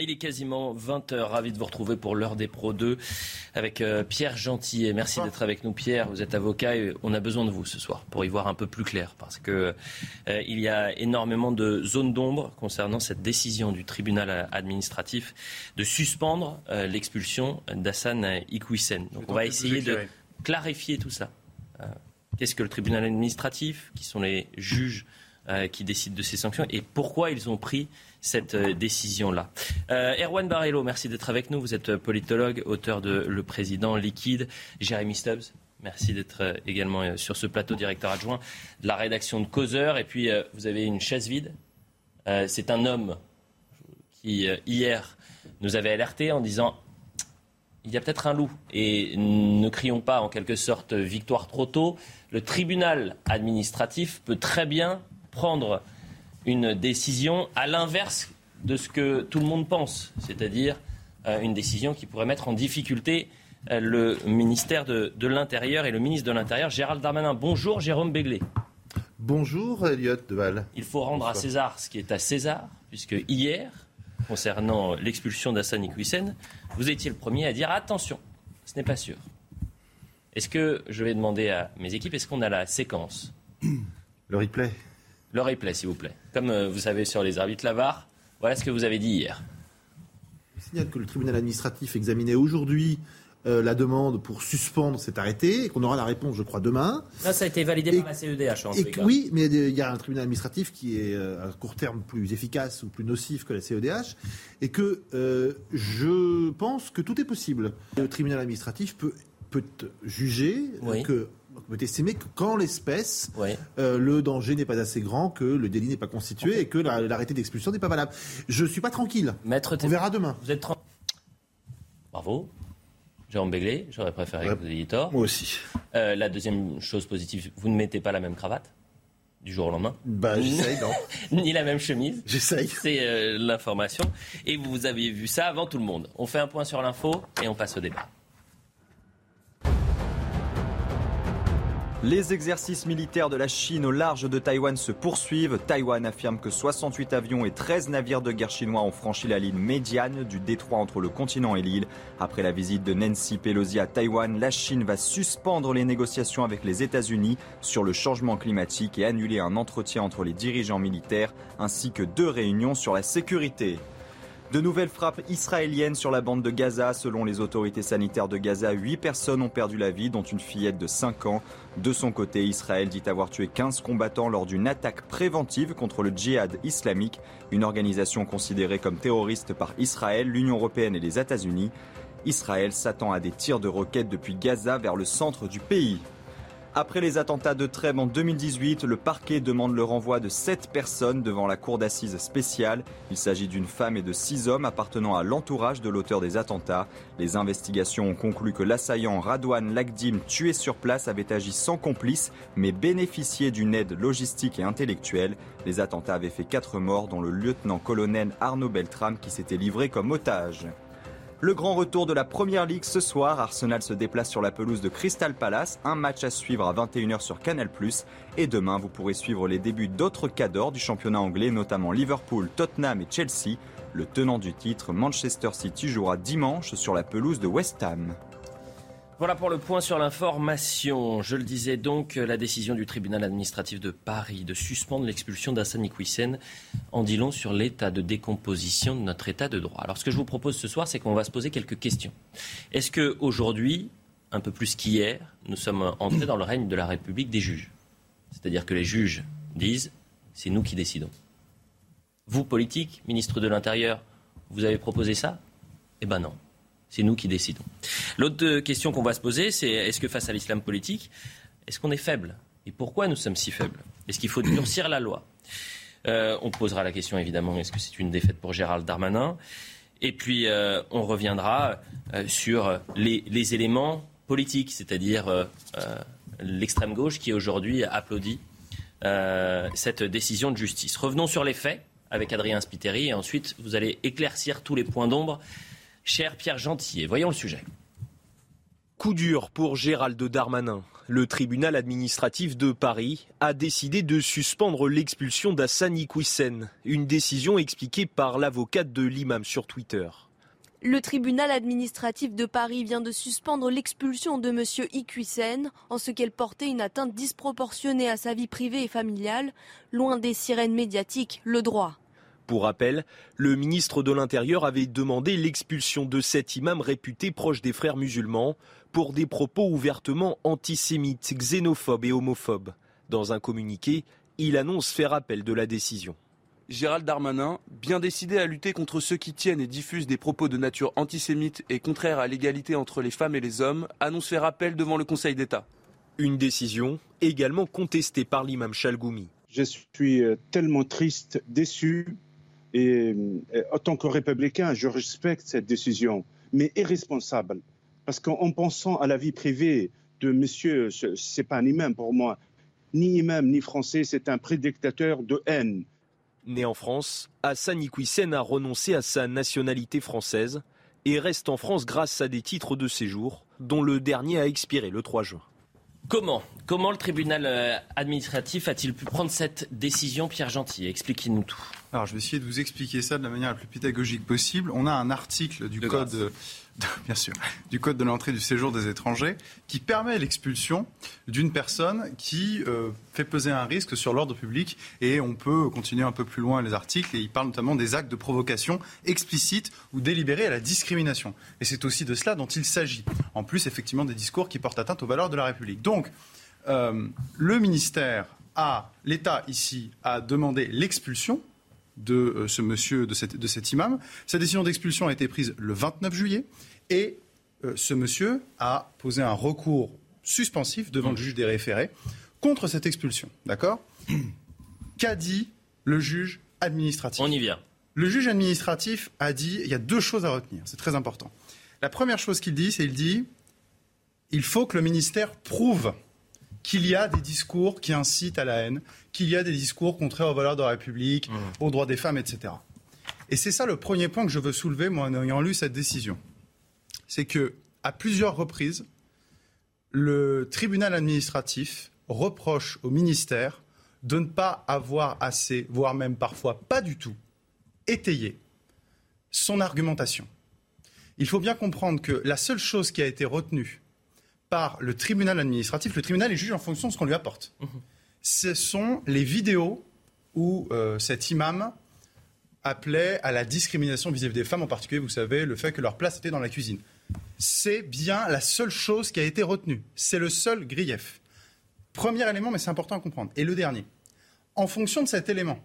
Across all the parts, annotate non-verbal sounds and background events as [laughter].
Il est quasiment 20h. Ravi de vous retrouver pour l'heure des Pro 2 avec euh, Pierre Gentillet. Merci d'être avec nous, Pierre. Vous êtes avocat et on a besoin de vous ce soir pour y voir un peu plus clair parce que euh, il y a énormément de zones d'ombre concernant cette décision du tribunal administratif de suspendre euh, l'expulsion d'Hassan Iqwisen. Donc on va essayer de clarifier tout ça. Qu'est-ce que le tribunal administratif Qui sont les juges qui décident de ces sanctions et pourquoi ils ont pris cette euh, décision-là. Euh, Erwan Barello, merci d'être avec nous. Vous êtes politologue, auteur de Le Président liquide. Jérémy Stubbs, merci d'être euh, également sur ce plateau, directeur adjoint de la rédaction de Causeur. Et puis, vous avez une chaise vide. C'est un homme qui, hier, nous avait alerté en disant il y a peut-être un loup. Et ne crions pas en quelque sorte victoire trop tôt. Le tribunal administratif peut très bien prendre une décision à l'inverse de ce que tout le monde pense, c'est-à-dire euh, une décision qui pourrait mettre en difficulté euh, le ministère de, l'Intérieur et le ministre de l'Intérieur, Gérald Darmanin. Bonjour Jérôme Béglé. Bonjour Elliot Deval. Il faut rendre à César ce qui est à César, puisque hier, concernant l'expulsion d'Hassan Iqwisen, vous étiez le premier à dire attention, ce n'est pas sûr. Est-ce que, je vais demander à mes équipes, est-ce qu'on a la séquence? Le replay le replay, s'il vous plaît. Comme euh, vous savez sur les arbitres Lavar, voilà ce que vous avez dit hier. Je signale que le tribunal administratif examinait aujourd'hui euh, la demande pour suspendre cet arrêté et qu'on aura la réponse, je crois, demain. Là, ça a été validé par la CEDH. En et oui, mais il y a un tribunal administratif qui est euh, à court terme plus efficace ou plus nocif que la CEDH et que je pense que tout est possible. Le tribunal administratif peut, peut juger que on peut estimer que quand l'espèce, euh, le danger n'est pas assez grand, que le délit n'est pas constitué et que l'arrêté d'expulsion n'est pas valable. Je ne suis pas tranquille. Maître on verra demain. Vous êtes Bravo. Jérôme Béglé, j'aurais préféré que vous ayez tort. Moi aussi. Euh, la deuxième chose positive, vous ne mettez pas la même cravate du jour au lendemain. Bah, j'essaye, non. [laughs] Ni la même chemise. J'essaye. C'est euh, l'information. Et vous avez vu ça avant tout le monde. On fait un point sur l'info et on passe au débat. Les exercices militaires de la Chine au large de Taïwan se poursuivent. Taïwan affirme que 68 avions et 13 navires de guerre chinois ont franchi la ligne médiane du détroit entre le continent et l'île. Après la visite de Nancy Pelosi à Taïwan, la Chine va suspendre les négociations avec les États-Unis sur le changement climatique et annuler un entretien entre les dirigeants militaires ainsi que deux réunions sur la sécurité. De nouvelles frappes israéliennes sur la bande de Gaza. Selon les autorités sanitaires de Gaza, 8 personnes ont perdu la vie, dont une fillette de 5 ans. De son côté, Israël dit avoir tué 15 combattants lors d'une attaque préventive contre le djihad islamique, une organisation considérée comme terroriste par Israël, l'Union européenne et les États-Unis. Israël s'attend à des tirs de roquettes depuis Gaza vers le centre du pays. Après les attentats de Trèbes en 2018, le parquet demande le renvoi de 7 personnes devant la cour d'assises spéciale. Il s'agit d'une femme et de 6 hommes appartenant à l'entourage de l'auteur des attentats. Les investigations ont conclu que l'assaillant Radouane Lagdim, tué sur place, avait agi sans complice, mais bénéficié d'une aide logistique et intellectuelle. Les attentats avaient fait 4 morts, dont le lieutenant-colonel Arnaud Beltram qui s'était livré comme otage. Le grand retour de la Première Ligue ce soir. Arsenal se déplace sur la pelouse de Crystal Palace. Un match à suivre à 21h sur Canal+. Et demain, vous pourrez suivre les débuts d'autres cadors du championnat anglais, notamment Liverpool, Tottenham et Chelsea. Le tenant du titre, Manchester City, jouera dimanche sur la pelouse de West Ham. Voilà pour le point sur l'information. Je le disais donc, la décision du tribunal administratif de Paris de suspendre l'expulsion d'Assani Iqwisen en dit long sur l'état de décomposition de notre état de droit. Alors ce que je vous propose ce soir, c'est qu'on va se poser quelques questions. Est-ce qu'aujourd'hui, un peu plus qu'hier, nous sommes entrés dans le règne de la République des juges? C'est-à-dire que les juges disent, c'est nous qui décidons. Vous, politique, ministre de l'Intérieur, vous avez proposé ça? Eh ben non. C'est nous qui décidons. L'autre question qu'on va se poser, c'est est-ce que face à l'islam politique, est-ce qu'on est faible? Et pourquoi nous sommes si faibles? Est-ce qu'il faut durcir la loi? On posera la question évidemment, est-ce que c'est une défaite pour Gérald Darmanin? Et puis on reviendra sur les, éléments politiques, c'est-à-dire l'extrême gauche qui aujourd'hui applaudit cette décision de justice. Revenons sur les faits avec Adrien Spiteri et ensuite vous allez éclaircir tous les points d'ombre. Cher Pierre Gentillet, voyons le sujet. Coup dur pour Gérald Darmanin. Le tribunal administratif de Paris a décidé de suspendre l'expulsion d'Hassan Iquissen, une décision expliquée par l'avocate de l'imam sur Twitter. Le tribunal administratif de Paris vient de suspendre l'expulsion de M. Iquissen en ce qu'elle portait une atteinte disproportionnée à sa vie privée et familiale, loin des sirènes médiatiques, le droit. Pour rappel, le ministre de l'Intérieur avait demandé l'expulsion de cet imam réputé proche des frères musulmans pour des propos ouvertement antisémites, xénophobes et homophobes. Dans un communiqué, il annonce faire appel de la décision. Gérald Darmanin, bien décidé à lutter contre ceux qui tiennent et diffusent des propos de nature antisémite et contraire à l'égalité entre les femmes et les hommes, annonce faire appel devant le Conseil d'État. Une décision également contestée par l'imam Chalgoumi. Je suis euh, tellement triste, déçu, et euh, en tant que républicain, je respecte cette décision, mais irresponsable. Parce qu'en pensant à la vie privée de monsieur, ce n'est pas un imam pour moi, ni imam ni français, c'est un prédictateur de haine. Né en France, Hassan Iquissen a renoncé à sa nationalité française et reste en France grâce à des titres de séjour, dont le dernier a expiré le 3 juin. Comment Comment le tribunal euh, administratif a-t-il pu prendre cette décision, Pierre Gentil? Expliquez-nous tout. Alors, je vais essayer de vous expliquer ça de la manière la plus pédagogique possible. On a un article du code [laughs] bien sûr, du Code de l'entrée du séjour des étrangers, qui permet l'expulsion d'une personne qui euh, fait peser un risque sur l'ordre public. Et on peut continuer un peu plus loin les articles, et il parle notamment des actes de provocation explicites ou délibérés à la discrimination. Et c'est aussi de cela dont il s'agit. En plus, effectivement, des discours qui portent atteinte aux valeurs de la République. Donc, euh, le ministère a, l'État ici, a demandé l'expulsion de euh, ce monsieur, de, de cet imam. Sa décision d'expulsion a été prise le 29 juillet et euh, ce monsieur a posé un recours suspensif devant le juge des référés contre cette expulsion. D'accord? [clears throat] Qu'a dit le juge administratif? On y vient. Le juge administratif a dit il y a deux choses à retenir, c'est très important. La première chose qu'il dit, c'est il dit il faut que le ministère prouve qu'il y a des discours qui incitent à la haine, qu'il y a des discours contraires aux valeurs de la République, mmh. aux droits des femmes, etc. Et c'est ça le premier point que je veux soulever, moi, en ayant lu cette décision. C'est que, à plusieurs reprises, le tribunal administratif reproche au ministère de ne pas avoir assez, voire même parfois pas du tout, étayé son argumentation. Il faut bien comprendre que la seule chose qui a été retenue par le tribunal administratif, le tribunal est juge en fonction de ce qu'on lui apporte. Mmh. Ce sont les vidéos où euh, cet imam appelait à la discrimination vis-à-vis des femmes, en particulier, vous savez, le fait que leur place était dans la cuisine. C'est bien la seule chose qui a été retenue. C'est le seul grief. Premier élément, mais c'est important à comprendre. Et le dernier. En fonction de cet élément,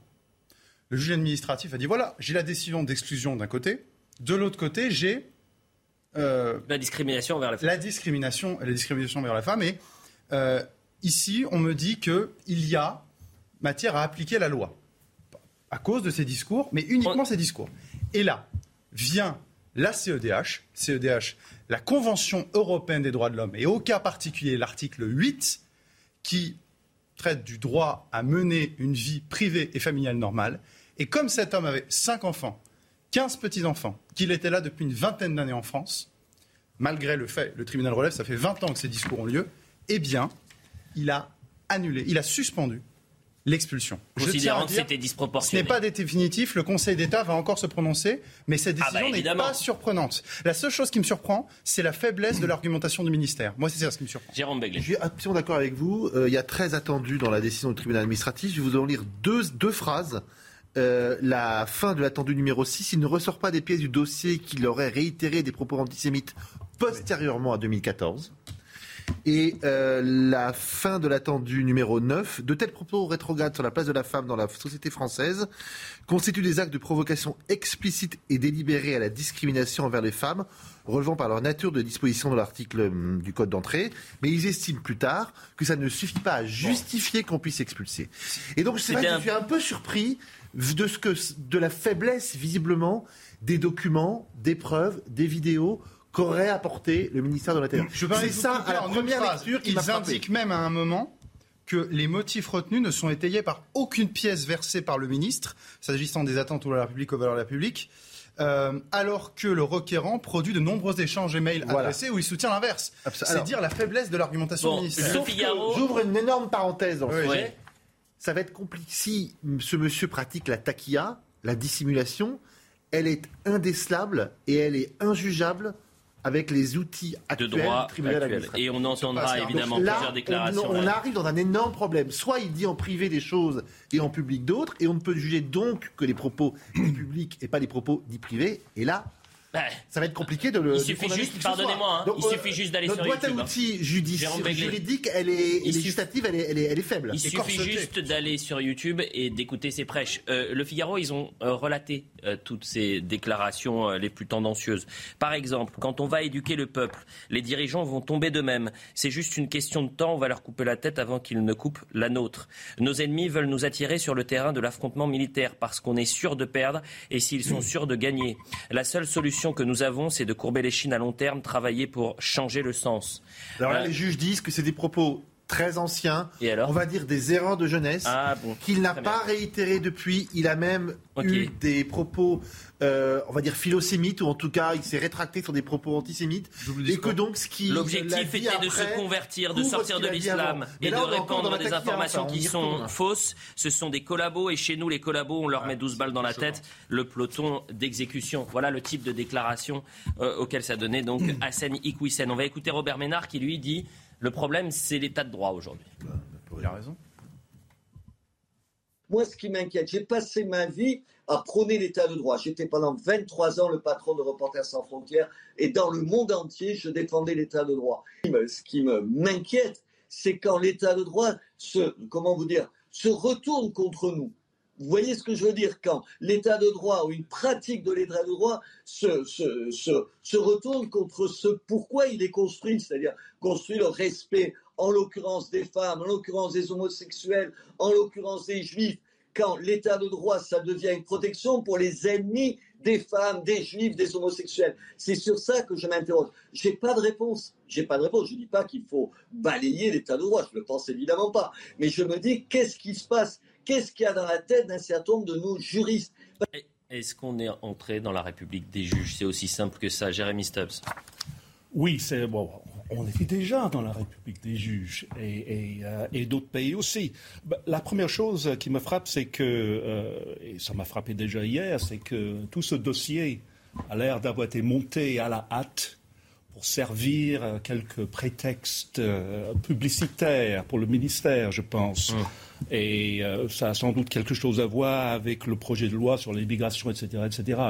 le juge administratif a dit voilà, j'ai la décision d'exclusion d'un côté, de l'autre côté, j'ai euh, la discrimination vers la femme. La discrimination, la discrimination vers la femme. Et euh, ici, on me dit qu'il y a matière à appliquer la loi à cause de ces discours, mais uniquement ces discours. Et là vient la CEDH, CEDH, la Convention européenne des droits de l'homme, et au cas particulier l'article 8, qui traite du droit à mener une vie privée et familiale normale. Et comme cet homme avait cinq enfants, 15 petits-enfants, qu'il était là depuis une vingtaine d'années en France, malgré le fait, le tribunal relève, ça fait 20 ans que ces discours ont lieu, eh bien, il a annulé, il a suspendu l'expulsion. Considérant que c'était disproportionné. Ce n'est pas définitif, le Conseil d'État va encore se prononcer, mais cette ah bah décision n'est pas surprenante. La seule chose qui me surprend, c'est la faiblesse de l'argumentation du ministère. Moi, c'est ça ce qui me surprend. Jérôme Begley. Je suis absolument d'accord avec vous. Euh, il y a très attendu dans la décision du tribunal administratif. Je vais vous en lire deux, deux phrases euh, la fin de l'attendu numéro 6, il ne ressort pas des pièces du dossier qu'il aurait réitéré des propos antisémites postérieurement à 2014. Et euh, la fin de l'attendu numéro 9, de tels propos rétrogrades sur la place de la femme dans la société française constituent des actes de provocation explicites et délibérés à la discrimination envers les femmes, relevant par leur nature de disposition de l'article hum, du Code d'entrée. Mais ils estiment plus tard que ça ne suffit pas à justifier qu'on puisse expulser. Et donc c'est vrai que je suis un peu surpris de, ce que, de la faiblesse, visiblement, des documents, des preuves, des vidéos qu'aurait apporté le ministère de l'Intérieur. Je c'est ça, à la première lecture, qui Ils indiquent même à un moment que les motifs retenus ne sont étayés par aucune pièce versée par le ministre, s'agissant des attentes à la République aux valeurs de la République. Euh, alors que le requérant produit de nombreux échanges email adressés où il soutient l'inverse. C'est dire la faiblesse de l'argumentation ministérielle. J'ouvre une énorme parenthèse dans le sujet. Ça va être compliqué. Si ce monsieur pratique la taquilla, la dissimulation, elle est indécelable et elle est injugeable avec les outils actuels de droit Et on entendra évidemment plusieurs déclarations. On, on, arrive dans un énorme problème. Soit il dit en privé des choses et en public d'autres, et on ne peut juger donc que les propos dits publics et pas les propos dits privés. Et là, ça va être compliqué de le. Il suffit juste, pardonnez-moi, hein, il suffit juste d'aller sur YouTube. Notre boîte à outils juridique, elle est législative, elle est, elle, est, elle est, faible. Il suffit juste d'aller sur YouTube et d'écouter ses prêches. Euh, le Figaro, ils ont euh, relaté euh, toutes ces déclarations les plus tendancieuses. Par exemple, quand on va éduquer le peuple, les dirigeants vont tomber d'eux-mêmes. C'est juste une question de temps. On va leur couper la tête avant qu'ils ne coupent la nôtre. Nos ennemis veulent nous attirer sur le terrain de l'affrontement militaire parce qu'on est sûr de perdre et s'ils sont sûrs de gagner. La seule solution que nous avons, c'est de courber les chines à long terme, travailler pour changer le sens. Alors là, euh, les juges disent que c'est des propos très anciens, on va dire des erreurs de jeunesse, ah, qu'il n'a pas réitéré depuis. Il a même eu des propos, euh, on va dire philosémites, ou en tout cas, il s'est rétracté sur des propos antisémites. Et que donc, ce qui l'objectif était de se convertir, de sortir de l'islam et de répandre des informations qui sont fausses. Ce sont des collabos, et chez nous, les collabos, on leur met 12 balles dans la tête. Le peloton d'exécution. Voilà le type de déclaration euh, auquel ça donnait donc [clears throat] Hassan Ikwisen. On va écouter Robert Ménard qui lui dit le problème, c'est l'état de droit aujourd'hui. Il a raison. Moi, ce qui m'inquiète, j'ai passé ma vie à prôner l'état de droit. J'étais pendant 23 ans le patron de Reporters sans frontières et dans le monde entier, je défendais l'état de droit. Ce qui m'inquiète, c'est quand l'état de droit se, comment vous dire, se retourne contre nous. Vous voyez ce que je veux dire quand l'état de droit ou une pratique de l'état de droit se, retourne contre ce pourquoi il est construit, c'est-à-dire construit le respect, en l'occurrence des femmes, en l'occurrence des homosexuels, en l'occurrence des juifs, quand l'état de droit, ça devient une protection pour les ennemis des femmes, des juifs, des homosexuels. C'est sur ça que je m'interroge. J'ai pas de réponse. J'ai pas de réponse. Je dis pas qu'il faut balayer l'état de droit. Je le pense évidemment pas. Mais je me dis, qu'est-ce qui se passe Qu'est-ce qu'il y a dans la tête d'un certain nombre de nos juristes Est-ce qu'on est entré dans la République des juges? C'est aussi simple que ça, Jérémy Stubbs. Oui, c'est bon. On était déjà dans la République des juges et, euh, d'autres pays aussi. Bah, la première chose qui me frappe, c'est que, euh, et ça m'a frappé déjà hier, c'est que tout ce dossier a l'air d'avoir été monté à la hâte pour servir euh, quelques prétextes publicitaires pour le ministère, je pense. Hum. Et euh, ça a sans doute quelque chose à voir avec le projet de loi sur l'immigration, etc. etc.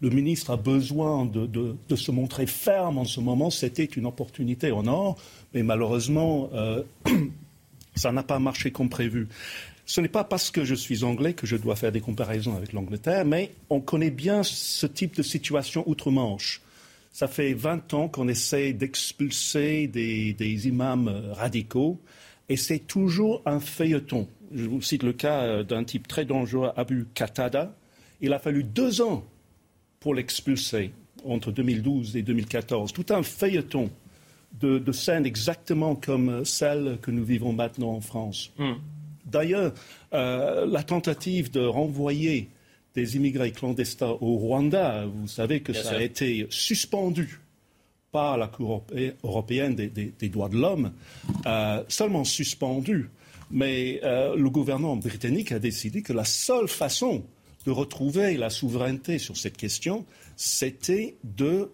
Le, ministre a besoin de, se montrer ferme en ce moment. C'était une opportunité en or, mais malheureusement, euh, [clears throat] ça n'a pas marché comme prévu. Ce n'est pas parce que je suis anglais que je dois faire des comparaisons avec l'Angleterre, mais on connaît bien ce type de situation outre-Manche. Ça fait 20 ans qu'on essaie d'expulser des imams radicaux et c'est toujours un feuilleton. Je vous cite le cas euh, d'un type très dangereux, Abu Qatada. Il a fallu deux ans pour l'expulser entre 2012 et 2014. Tout un feuilleton de, scènes exactement comme celle que nous vivons maintenant en France. Hmm. D'ailleurs, euh, la tentative de renvoyer des immigrés clandestins au Rwanda, vous savez que ça a été suspendu par la Cour européenne des, droits de l'homme, euh, seulement suspendu. Mais euh, le gouvernement britannique a décidé que la seule façon de retrouver la souveraineté sur cette question, c'était de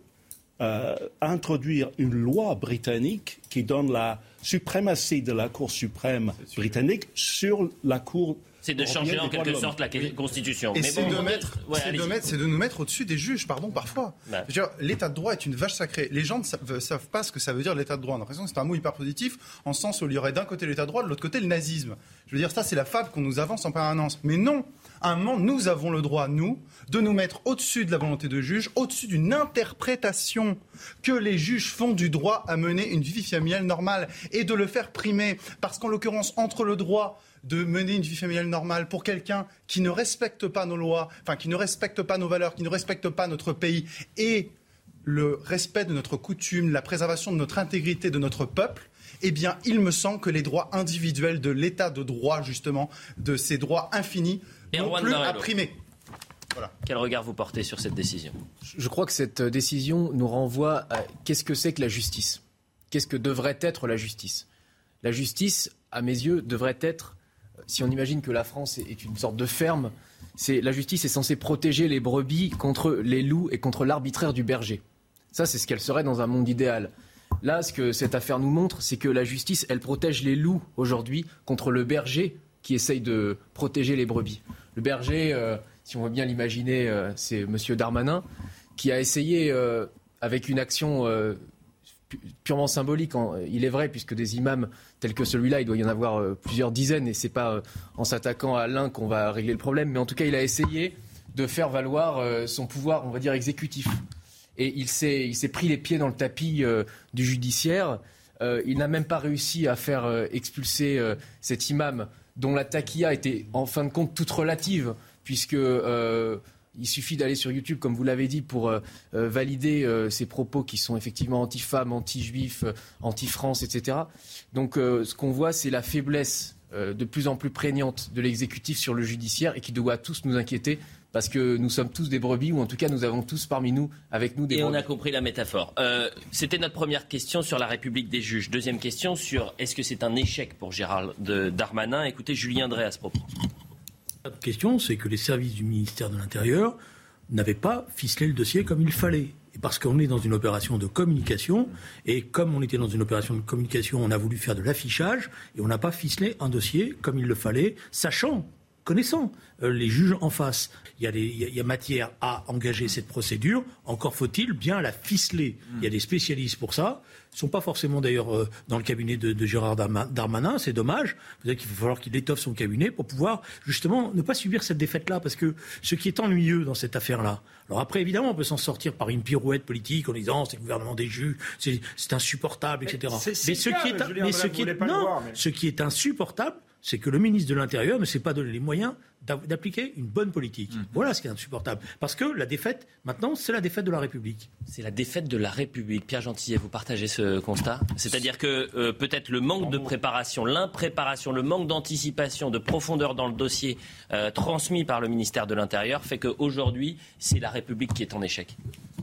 euh, introduire une loi britannique qui donne la suprématie de la Cour suprême britannique sur la Cour C'est de changer en quelque sorte la Constitution. Et c'est de, mettre, de, de, nous mettre au-dessus des juges, pardon, parfois. L'état de droit est une vache sacrée. Les gens ne savent, savent pas ce que ça veut dire l'état de droit. On a l'impression que c'est un mot hyper positif, en sens où il y aurait d'un côté l'état de droit, de l'autre côté le nazisme. Je veux dire, ça c'est la fable qu'on nous avance en permanence. Mais non, à un moment, nous avons le droit, nous, de nous mettre au-dessus de la volonté de juge, au-dessus d'une interprétation que les juges font du droit à mener une vie familiale normale et de le faire primer. Parce qu'en l'occurrence, entre le droit de mener une vie familiale normale pour quelqu'un qui ne respecte pas nos lois, enfin qui ne respecte pas nos valeurs, qui ne respecte pas notre pays et le respect de notre coutume, la préservation de notre intégrité, de notre peuple, eh bien, il me semble que les droits individuels de l'état de droit, justement, de ces droits infinis, n'ont plus à primer. Quel regard vous portez sur cette décision? Je crois que cette décision nous renvoie à qu'est-ce que c'est que la justice? Qu'est-ce que devrait être la justice? La justice, à mes yeux, devrait être, si on imagine que la France est une sorte de ferme, c'est la justice est censée protéger les brebis contre les loups et contre l'arbitraire du berger. Ça, c'est ce qu'elle serait dans un monde idéal. Là, ce que cette affaire nous montre, c'est que la justice, elle protège les loups aujourd'hui contre le berger qui essaye de protéger les brebis. Le berger, euh, si on veut bien l'imaginer, euh, c'est M. Darmanin, qui a essayé, euh, avec une action purement symbolique, il est vrai, puisque des imams tels que celui-là, il doit y en avoir plusieurs dizaines, et ce n'est pas en s'attaquant à l'un qu'on va régler le problème, mais en tout cas, il a essayé de faire valoir son pouvoir, on va dire, exécutif. Et il s'est pris les pieds dans le tapis du judiciaire. il n'a même pas réussi à faire expulser cet imam dont la taquilla était en fin de compte toute relative puisque euh, il suffit d'aller sur YouTube, comme vous l'avez dit, pour euh, euh, valider ces propos qui sont effectivement anti-femmes, anti-juifs, anti-France, etc. Donc ce qu'on voit, c'est la faiblesse de plus en plus prégnante de l'exécutif sur le judiciaire et qui doit tous nous inquiéter parce que nous sommes tous des brebis, ou en tout cas nous avons tous parmi nous, avec nous des Et on a compris la métaphore. C'était notre première question sur la République des juges. Deuxième question sur est-ce que c'est un échec pour Gérald Darmanin? Écoutez Julien Drey à ce propos. La question, c'est que les services du ministère de l'Intérieur n'avaient pas ficelé le dossier comme il fallait. Et parce qu'on est dans une opération de communication, et comme on était dans une opération de communication, on a voulu faire de l'affichage, et on n'a pas ficelé un dossier comme il le fallait, sachant connaissant euh, les juges en face. Il y, a il y, a matière à engager cette procédure. Encore faut-il bien la ficeler. Il y a des spécialistes pour ça. Ils ne sont pas forcément d'ailleurs euh, dans le cabinet de, Gérard Darmanin. C'est dommage. Peut-être qu'il va falloir qu'il étoffe son cabinet pour pouvoir justement ne pas subir cette défaite-là. Parce que ce qui est ennuyeux dans cette affaire-là, alors après évidemment on peut s'en sortir par une pirouette politique en disant c'est le gouvernement des juges, c'est insupportable, etc. Mais, ce qui est, mais ce qui est, non, ce qui est insupportable, c'est que le ministre de l'Intérieur ne s'est pas donné les moyens d'appliquer une bonne politique. Mhm. Voilà ce qui est insupportable. Parce que la défaite, maintenant, c'est la défaite de la République. C'est la défaite de la République. Pierre Gentillet, vous partagez ce constat? C'est-à-dire que euh, peut-être le manque de préparation, l'impréparation, le manque d'anticipation, de profondeur dans le dossier euh, transmis par le ministère de l'Intérieur fait qu'aujourd'hui, c'est la République qui est en échec.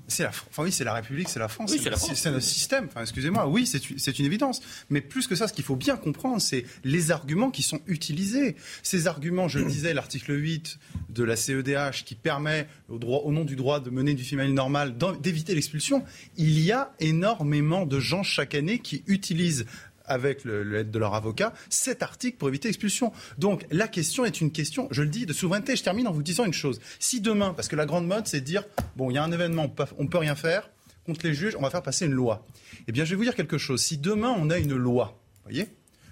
C'est la, enfin oui, c'est la République, c'est la France, c'est notre système. Enfin, excusez-moi, oui, c'est une évidence. Mais plus que ça, ce qu'il faut bien comprendre, c'est les arguments qui sont utilisés. Ces arguments, je le disais, l'article 8 de la CEDH qui permet, au, droit, au nom du droit de mener vie féminine normale, d'éviter l'expulsion. Il y a énormément de gens chaque année qui utilisent avec l'aide de leur avocat, cet article pour éviter l'expulsion. Donc la question est une question, je le dis, de souveraineté. Je termine en vous disant une chose. Si demain, parce que la grande mode, c'est de dire, bon, il y a un événement, on ne peut rien faire, contre les juges, on va faire passer une loi. Eh bien, je vais vous dire quelque chose. Si demain, on a une loi, voyez,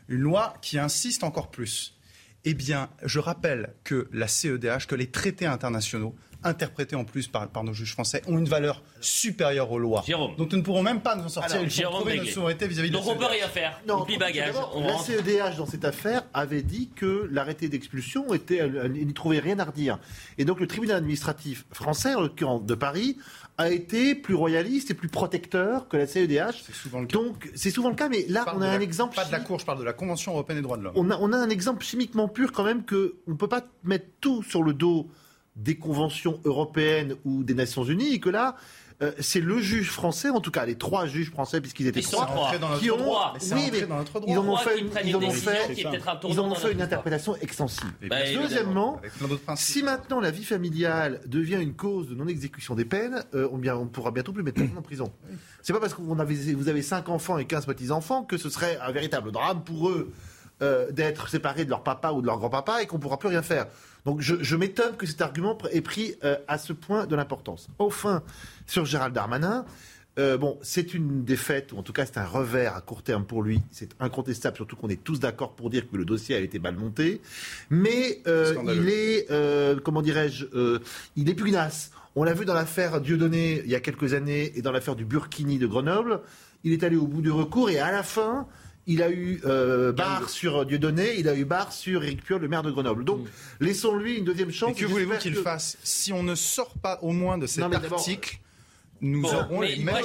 une loi qui insiste encore plus, eh bien, je rappelle que la CEDH, que les traités internationaux interprétés en plus par, nos juges français, ont une valeur supérieure aux lois. Donc nous ne pourrons même pas nous en sortir. Il faut trouver notre souveraineté vis-à-vis de Donc on peut rien faire. Non, bagage. la CEDH, dans cette affaire, avait dit que l'arrêté d'expulsion était, elle n'y trouvait rien à redire. Et donc le tribunal administratif français, en l'occurrence de Paris, a été plus royaliste et plus protecteur que la CEDH. C'est souvent le cas. Donc c'est souvent le cas, mais là on a un exemple. Pas de la Cour, je parle de la Convention européenne des droits de l'homme. On a, on a un exemple chimiquement pur quand même que on ne peut pas mettre tout sur le dos des conventions européennes ou des Nations Unies, et que là, euh, c'est le juge français, en tout cas les trois juges français, puisqu'ils étaient trois, qui ont, droit. Oui, mais ils en ont fait, une, ils ont fait, ils ont fait une interprétation extensive. Bah, Deuxièmement, si maintenant la vie familiale devient une cause de non-exécution des peines, euh, on, bien, on pourra bientôt plus mettre personne en prison. C'est pas parce que vous avez, vous avez cinq enfants et 15 petits enfants que ce serait un véritable drame pour eux euh, d'être séparés de leur papa ou de leur grand-papa et qu'on ne pourra plus rien faire. Donc je, je m'étonne que cet argument ait pris euh, à ce point de l'importance. Enfin, sur Gérald Darmanin, euh, bon, c'est une défaite, ou en tout cas c'est un revers à court terme pour lui. C'est incontestable, surtout qu'on est tous d'accord pour dire que le dossier a été mal monté. Mais euh, il est, euh, comment dirais-je, euh, il est pugnace. On l'a vu dans l'affaire Dieudonné il y a quelques années et dans l'affaire du Burkini de Grenoble. Il est allé au bout du recours et à la fin, il a eu euh, barre sur Dieudonné, il a eu barre sur Éric Piolle, le maire de Grenoble. Donc, laissons-lui une deuxième chance. Et que voulez-vous qu'il fasse Si on ne sort pas au moins de cet Non, article, nous Bon, aurons les mêmes...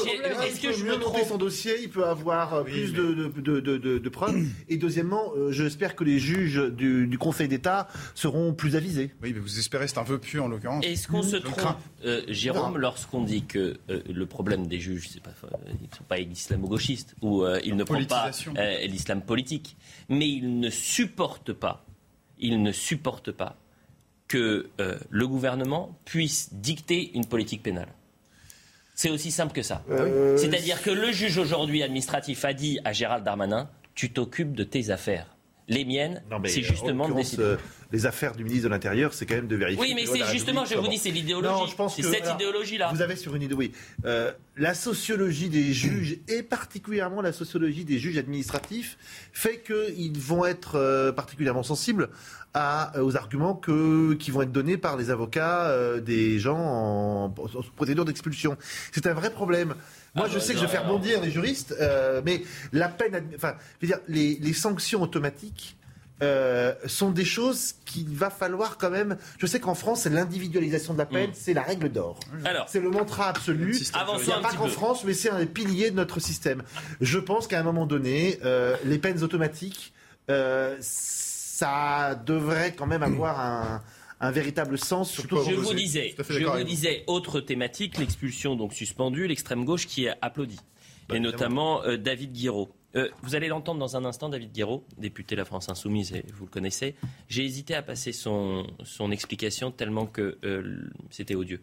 Est-ce que je mieux me trompe son dossier, il peut avoir euh, plus de, de, de- de- de preuves. Et deuxièmement, euh, j'espère que les juges du, du Conseil d'État seront plus avisés. Oui, mais vous espérez, c'est un peu plus en l'occurrence. Est-ce qu'on se trompe, euh, Jérôme, lorsqu'on dit que euh, le problème des juges, c'est pas, euh, ils ne sont pas islamo-gauchistes ou euh, ils ne prennent pas euh, l'islam politique, mais ils ne supportent pas, ils ne supportent pas que euh, le gouvernement puisse dicter une politique pénale. C'est aussi simple que ça. Euh, C'est-à-dire que le juge aujourd'hui administratif a dit à Gérald Darmanin, tu t'occupes de tes affaires. Les miennes, c'est euh, justement de décider. euh, les affaires du ministre de l'Intérieur, c'est quand même de vérifier. Oui, mais c'est justement, je vous dis, c'est l'idéologie. Non, je pense C'est que, cette idéologie-là. Vous avez sur une idée, oui. Euh, la sociologie des juges, [clears throat] et particulièrement la sociologie des juges administratifs, fait qu'ils vont être euh, particulièrement sensibles à, aux arguments que, qui vont être donnés par les avocats des gens en, en procédure d'expulsion. C'est un vrai problème. Moi, Ah je sais que je vais faire bondir les juristes, euh, mais la peine, enfin, je veux dire, les, les sanctions automatiques euh, sont des choses qu'il va falloir quand même. Je sais qu'en France, c'est l'individualisation de la peine, c'est la règle d'or. Alors, C'est le mantra absolu. Avançons pas qu'en. France, mais c'est un des piliers de notre système. Je pense qu'à un moment donné, euh, les peines automatiques, ça devrait quand même avoir un, un véritable sens. Surtout Je vous disais, je vous disais, autre thématique, l'expulsion donc suspendue, l'extrême gauche qui applaudit, et notamment euh, David Guiraud. Euh, vous allez l'entendre dans un instant, David Guiraud, député La France Insoumise, et vous le connaissez. J'ai hésité à passer son, son explication tellement que euh, c'était odieux.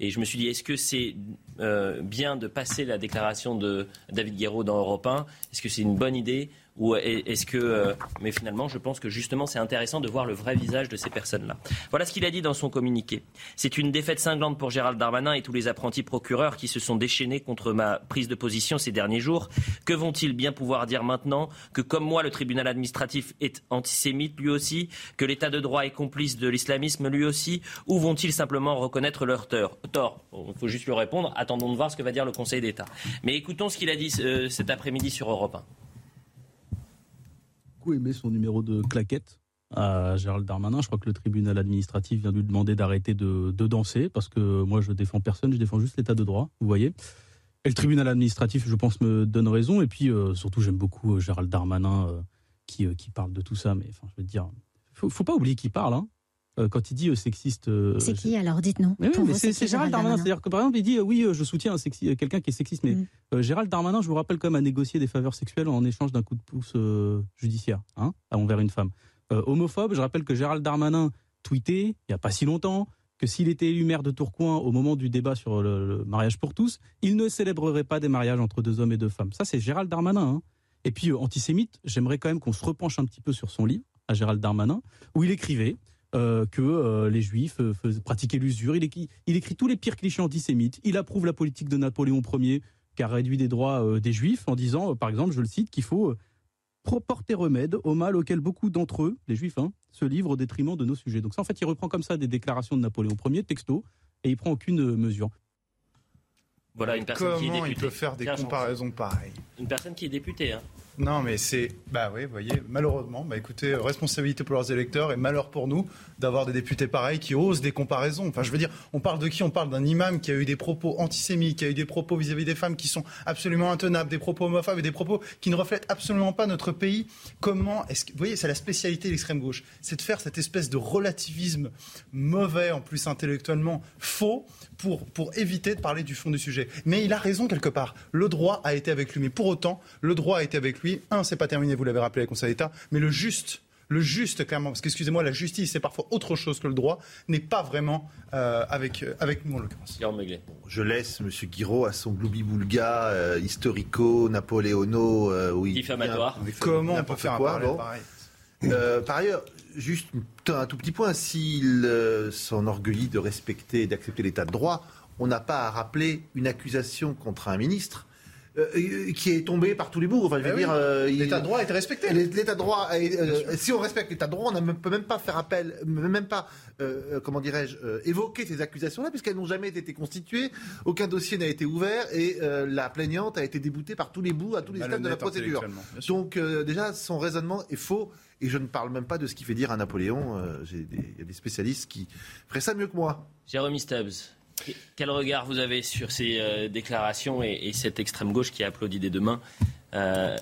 Et je me suis dit, est-ce que c'est euh, bien de passer la déclaration de David Guiraud dans Europe 1 Est-ce que c'est une bonne idée ou est-ce que, euh, mais finalement, je pense que justement, c'est intéressant de voir le vrai visage de ces personnes-là. Voilà ce qu'il a dit dans son communiqué. C'est une défaite cinglante pour Gérald Darmanin et tous les apprentis procureurs qui se sont déchaînés contre ma prise de position ces derniers jours. Que vont-ils bien pouvoir dire maintenant que, comme moi, le tribunal administratif est antisémite lui aussi, que l'état de droit est complice de l'islamisme lui aussi, ou vont-ils simplement reconnaître leur tort? Il faut juste lui répondre. Attendons de voir ce que va dire le Conseil d'État. Mais écoutons ce qu'il a dit euh, cet après-midi sur Europe 1. Beaucoup aimé son numéro de claquette à Gérald Darmanin. Je crois que le tribunal administratif vient de lui demander d'arrêter de, de danser parce que moi je défends personne, je défends juste l'état de droit, vous voyez. Et le tribunal administratif, je pense, me donne raison. Et puis euh, surtout, j'aime beaucoup euh, Gérald Darmanin euh, qui, qui parle de tout ça. Mais enfin, je veux dire, faut, faut pas oublier qu'il parle. Hein. Euh, quand il dit euh, sexiste. euh, C'est qui alors Dites-nous. mais oui, Pour mais vous, c'est Gérald Darmanin. C'est-à-dire que par exemple, il dit euh, oui, euh, je soutiens un sexi- quelqu'un qui est sexiste, mais Mm. euh, Gérald Darmanin, je vous rappelle quand même, a négocié des faveurs sexuelles en échange d'un coup de pouce euh, judiciaire, hein, envers une femme. Euh, homophobe, je rappelle que Gérald Darmanin tweetait il n'y a pas si longtemps que s'il était élu maire de Tourcoing au moment du débat sur le, le mariage pour tous, il ne célébrerait pas des mariages entre deux hommes et deux femmes. Ça, c'est Gérald Darmanin. hein. Et puis, euh, antisémite, j'aimerais quand même qu'on se repenche un petit peu sur son livre, à Gérald Darmanin, où il écrivait euh, que euh, les juifs euh, faisaient- pratiquaient l'usure. Il écrit, il écrit tous les pires clichés antisémites. Il approuve la politique de Napoléon Ier, qui a réduit des droits euh, des juifs, en disant, euh, par exemple, je le cite, qu'il faut euh, porter remède au mal auquel beaucoup d'entre eux, les juifs, hein, se livrent au détriment de nos sujets. Donc ça, en fait, il reprend comme ça des déclarations de Napoléon Ier, texto, et il prend aucune mesure. Voilà une personne qui est Comment il députée. peut faire des comparaisons pareilles? Une personne qui est députée. Hein. Non, mais c'est. Bah oui, vous voyez, malheureusement, bah écoutez, responsabilité pour leurs électeurs et malheur pour nous d'avoir des députés pareils qui osent des comparaisons. Enfin, je veux dire, on parle de qui? On parle d'un imam qui a eu des propos antisémites, qui a eu des propos vis-à-vis des femmes qui sont absolument intenables, des propos homophobes et des propos qui ne reflètent absolument pas notre pays. Comment est-ce que. Vous voyez, c'est la spécialité de l'extrême gauche. C'est de faire cette espèce de relativisme mauvais, en plus intellectuellement faux, pour, pour éviter de parler du fond du sujet. Mais il a raison quelque part. Le droit a été avec lui. Mais pour autant, le droit a été avec lui. Un, c'est pas terminé, vous l'avez rappelé avec le Conseil d'État, mais le juste. Le juste, clairement, parce qu'excusez-moi, la justice, c'est parfois autre chose que le droit, n'est pas vraiment euh, avec, euh, avec nous en l'occurrence. Je laisse M. Guiraud à son gloubi-boulga euh, historico, napoléono, euh, oui. Diffamatoire. bien- Comment on peut faire un parallèle bon. pareil Euh, par ailleurs, juste un tout petit point, s'il euh, s'enorgueillit de respecter et d'accepter l'état de droit, on n'a pas à rappeler une accusation contre un ministre euh, qui est tombé par tous les bouts. Enfin, je veux Eh oui. dire, euh, il- L'état de droit a été respecté. L'état de droit, est- euh, si on respecte l'état de droit, on ne peut même pas faire appel, même pas, euh, comment dirais-je, euh, évoquer ces accusations-là, puisqu'elles n'ont jamais été constituées, aucun dossier n'a été ouvert et euh, la plaignante a été déboutée par tous les bouts, à tous les stades de la procédure. Donc euh, déjà, son raisonnement est faux. Et je ne parle même pas de ce qu'il fait dire à Napoléon. Euh, j'ai des- Il y a des spécialistes qui feraient ça mieux que moi. Jérôme Stubbs, quel regard vous avez sur ces euh, déclarations et, et cette extrême gauche qui applaudit des deux mains euh,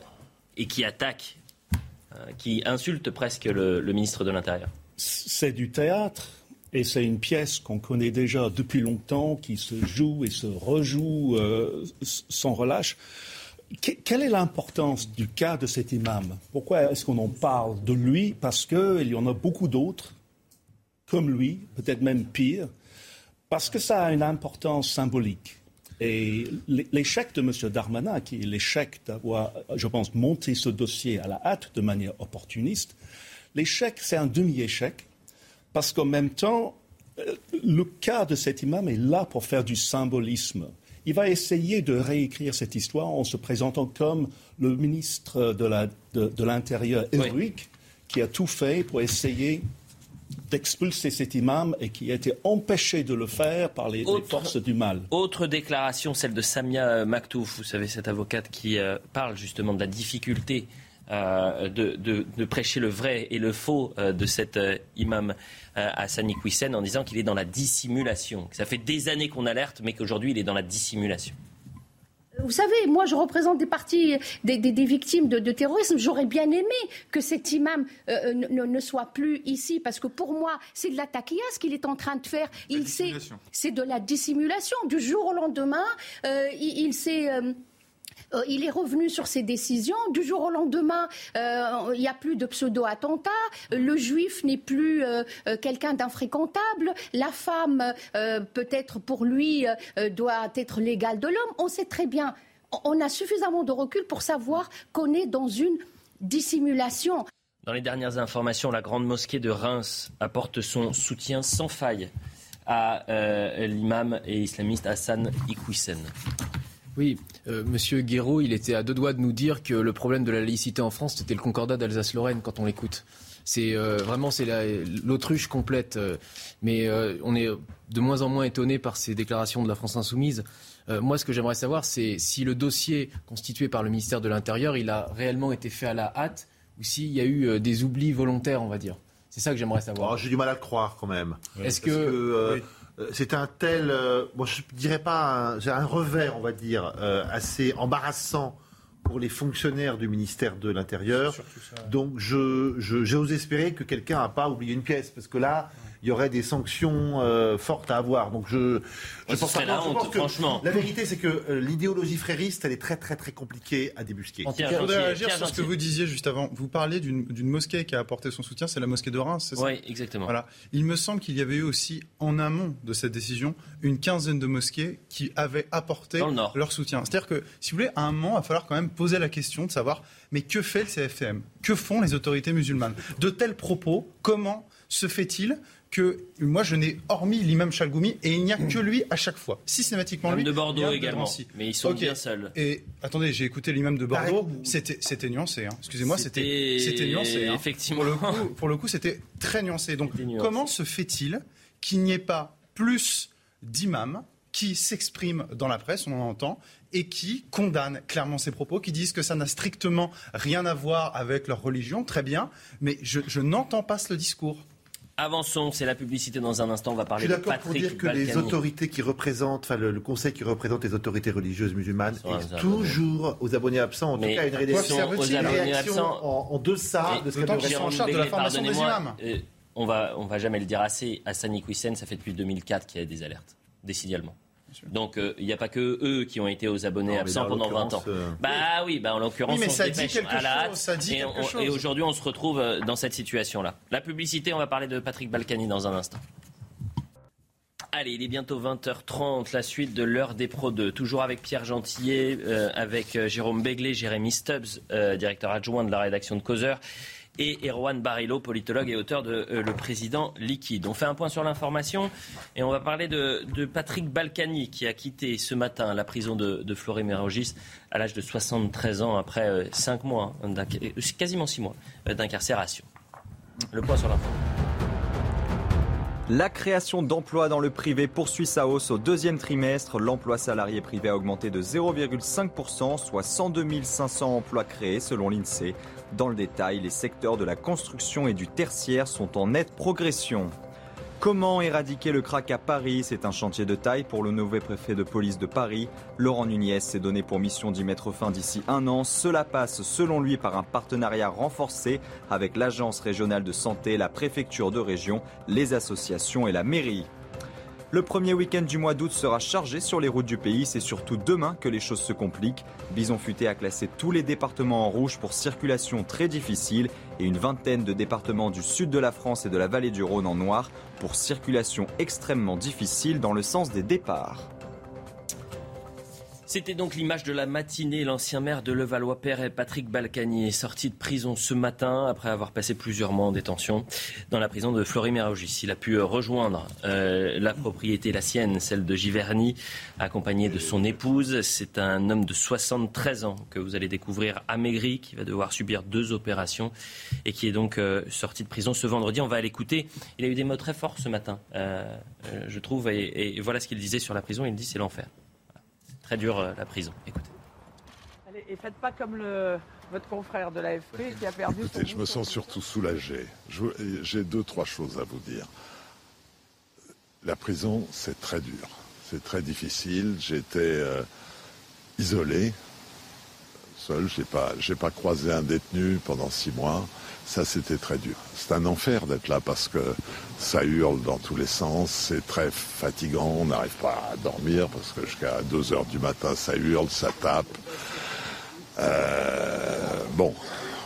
et qui attaque, euh, qui insulte presque le, ministre de l'Intérieur? C'est du théâtre. Et c'est une pièce qu'on connaît déjà depuis longtemps, qui se joue et se rejoue sans relâche. Que- quelle est l'importance du cas de cet imam? Pourquoi est-ce qu'on en parle de lui? Parce qu'il y en a beaucoup d'autres, comme lui, peut-être même pire, parce que ça a une importance symbolique. Et l'échec de M. Darmanin, qui est l'échec d'avoir, je pense, monté ce dossier à la hâte de manière opportuniste, l'échec, c'est un demi-échec, parce qu'en même temps, euh, le cas de cet imam est là pour faire du symbolisme. Il va essayer de réécrire cette histoire en se présentant comme le ministre de la- de- de l'Intérieur héroïque qui a tout fait pour essayer d'expulser cet imam et qui a été empêché de le faire par les, forces du mal. Autre déclaration, celle de Samia Maktouf, vous savez, cette avocate qui euh, parle justement de la difficulté euh, de, de- de prêcher le vrai et le faux euh, de cet euh, imam euh, Hassani Kouissen en disant qu'il est dans la dissimulation. Ça fait des années qu'on alerte, mais qu'aujourd'hui il est dans la dissimulation. Vous savez, moi, je représente des parties, des, des- des victimes de, de terrorisme. J'aurais bien aimé que cet imam euh, ne, ne- ne soit plus ici, parce que pour moi, c'est de la taquilla ce qu'il est en train de faire. Il s'est- c'est de la dissimulation. Du jour au lendemain, euh, il, il s'est. Euh, il est revenu sur ses décisions. Du jour au lendemain, euh, il n'y a plus de pseudo-attentats. Le juif n'est plus euh, quelqu'un d'infréquentable. La femme, peut-être pour lui, doit être l'égale de l'homme. On sait très bien. On a suffisamment de recul pour savoir qu'on est dans une dissimulation. Dans les dernières informations, la grande mosquée de Reims apporte son soutien sans faille à l'imam et islamiste Hassan Iquissen. Oui, euh, Monsieur Guéraud, il était à deux doigts de nous dire que le problème de la laïcité en France, c'était le concordat d'Alsace-Lorraine quand on l'écoute. C'est euh, vraiment c'est la- l'autruche complète. euh, mais euh, on est de moins en moins étonné par ces déclarations de la France insoumise. Moi, ce que j'aimerais savoir, c'est si le dossier constitué par le ministère de l'Intérieur, il a réellement été fait à la hâte ou s'il y a eu des oublis volontaires, on va dire. C'est ça que j'aimerais savoir. Oh, J'ai du mal à le croire quand même. Est-ce Parce que- Oui. Euh, c'est un tel, euh, bon, je dirais pas, un, un revers, on va dire, euh, assez embarrassant pour les fonctionnaires du ministère de l'Intérieur. Donc, je, je- j'ose espérer que quelqu'un n'a pas oublié une pièce, parce que là, il y aurait des sanctions euh, fortes à avoir. Donc, je, je pense pas- la je honte, pense que franchement. La vérité, c'est que euh, l'idéologie frériste, elle est très, très, très compliquée à débusquer. Je voudrais réagir sur ce que vous disiez juste avant. Vous parliez d'une mosquée qui a apporté son soutien, c'est la mosquée de Reims, c'est ça? Oui, exactement. Voilà. Il me semble qu'il y avait eu aussi, en amont de cette décision, une quinzaine de mosquées qui avaient apporté Dans le Nord. leur soutien. C'est-à-dire que, si vous voulez, à un moment, il va falloir quand même poser la question de savoir, mais que fait le CFTM Que font les autorités musulmanes? De tels propos, comment se fait-il que moi je n'ai hormis l'imam Chalgoumi et il n'y a que lui à chaque fois, systématiquement L'imam lui. de Bordeaux également, Drancy. mais ils sont Ok. bien seuls. Et attendez, j'ai écouté l'imam de Bordeaux, c'était c'était nuancé. hein. Excusez-moi, c'était C'était- nuancé. hein. effectivement. Pour le coup, pour le coup, c'était très nuancé. Donc, nuancé. comment se fait-il qu'il n'y ait pas plus d'imams qui s'expriment dans la presse, on en entend, et qui condamnent clairement ces propos, qui disent que ça n'a strictement rien à voir avec leur religion, très bien, mais je, je n'entends pas ce discours. Avançons, c'est la publicité dans un instant. On va Je parler suis de d'accord pour Patrick dire que les autorités qui représentent, enfin le, le conseil qui représente les autorités religieuses musulmanes est abonnés. toujours aux abonnés absents, en Mais tout cas une sont aux abonnés absents. en, en deçà de ce qu'elle devrait en charge de la formation des imams. euh, on va, on va jamais le dire assez. Hassan Iquissen, ça fait depuis 2004 qu'il y a des alertes, décidalement. Donc euh, il n'y a pas que eux qui ont été aux abonnés Non, absents pendant 20 ans. euh, Bah oui, bah en l'occurrence, Oui, on ça se dépêche à la chose, ça dit et on- aujourd'hui, on se retrouve euh, dans cette situation-là. La publicité, on va parler de Patrick Balkany dans un instant. Allez, il est bientôt 20h30, la suite de l'heure des Pro 2. Toujours avec Pierre Gentillet, euh, avec Jérôme Béglé, Jérémy Stubbs, directeur adjoint de la rédaction de Causeur, et Erwan Barillo, politologue et auteur de euh, Le Président liquide. On fait un point sur l'information et on va parler de, Patrick Balkany qui a quitté ce matin la prison de, de Floré-Mérogis à l'âge de 73 ans après 5 mois, hein, quasiment 6 mois d'incarcération. Le point sur l'information. La création d'emplois dans le privé poursuit sa hausse au deuxième trimestre. L'emploi salarié privé a augmenté de 0,5%, soit 102 500 emplois créés selon l'INSEE. Dans le détail, les secteurs de la construction et du tertiaire sont en nette progression. Comment éradiquer le crack à Paris? C'est un chantier de taille pour le nouveau préfet de police de Paris. Laurent Nunez s'est donné pour mission d'y mettre fin d'ici un an. Cela passe selon lui par un partenariat renforcé avec l'agence régionale de santé, la préfecture de région, les associations et la mairie. Le premier week-end du mois d'août sera chargé sur les routes du pays. C'est surtout demain que les choses se compliquent. Bison Futé a classé tous les départements en rouge pour circulation très difficile et une vingtaine de départements du sud de la France et de la vallée du Rhône en noir pour circulation extrêmement difficile dans le sens des départs. C'était donc l'image de la matinée. L'ancien maire de Levallois-Perret, Patrick Balkany, est sorti de prison ce matin après avoir passé plusieurs mois en détention dans la prison de Florimérogis. Il a pu rejoindre euh, la propriété, la sienne, celle de Giverny, accompagné de son épouse. C'est un homme de 73 ans que vous allez découvrir amaigri, qui va devoir subir deux opérations et qui est donc euh, sorti de prison ce vendredi. On va l'écouter. Il a eu des mots très forts ce matin, euh, je trouve, et, et voilà ce qu'il disait sur la prison. Il dit c'est l'enfer très dur euh, la prison. Écoutez. Allez, et faites pas comme le, votre confrère de l'AFP qui a perdu Écoutez, je me sens surtout soulagé. J'ai deux, trois choses à vous dire. La prison, c'est très dur. C'est très difficile. J'étais euh, isolé, seul. J'ai pas, j'ai pas croisé un détenu pendant six mois. Ça, c'était très dur. C'est un enfer d'être là parce que ça hurle dans tous les sens, c'est très fatigant, on n'arrive pas à dormir parce que jusqu'à 2 heures du matin, ça hurle, ça tape. Euh, bon,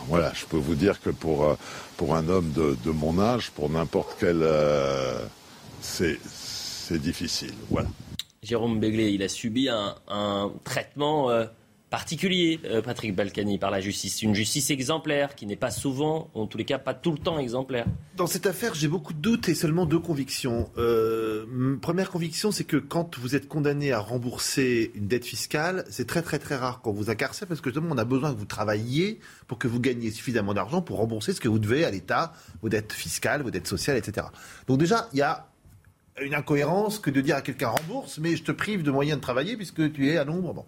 voilà, je peux vous dire que pour, euh, pour un homme de, mon âge, pour n'importe quel... Euh, c'est difficile, voilà. Jérôme Béglé, il a subi un, un traitement particulier, euh, Patrick Balkany, par la justice. Une justice exemplaire qui n'est pas souvent, en tous les cas pas tout le temps exemplaire. Dans cette affaire, j'ai beaucoup de doutes et seulement deux convictions. Euh, première conviction, c'est que quand vous êtes condamné à rembourser une dette fiscale, c'est très très très rare quand vous incarcérez parce que justement on a besoin que vous travailliez pour que vous gagniez suffisamment d'argent pour rembourser ce que vous devez à l'État, vos dettes fiscales, vos dettes sociales, etc. Donc déjà, il y a une incohérence que de dire à quelqu'un rembourse, mais je te prive de moyens de travailler puisque tu es à l'ombre. Bon.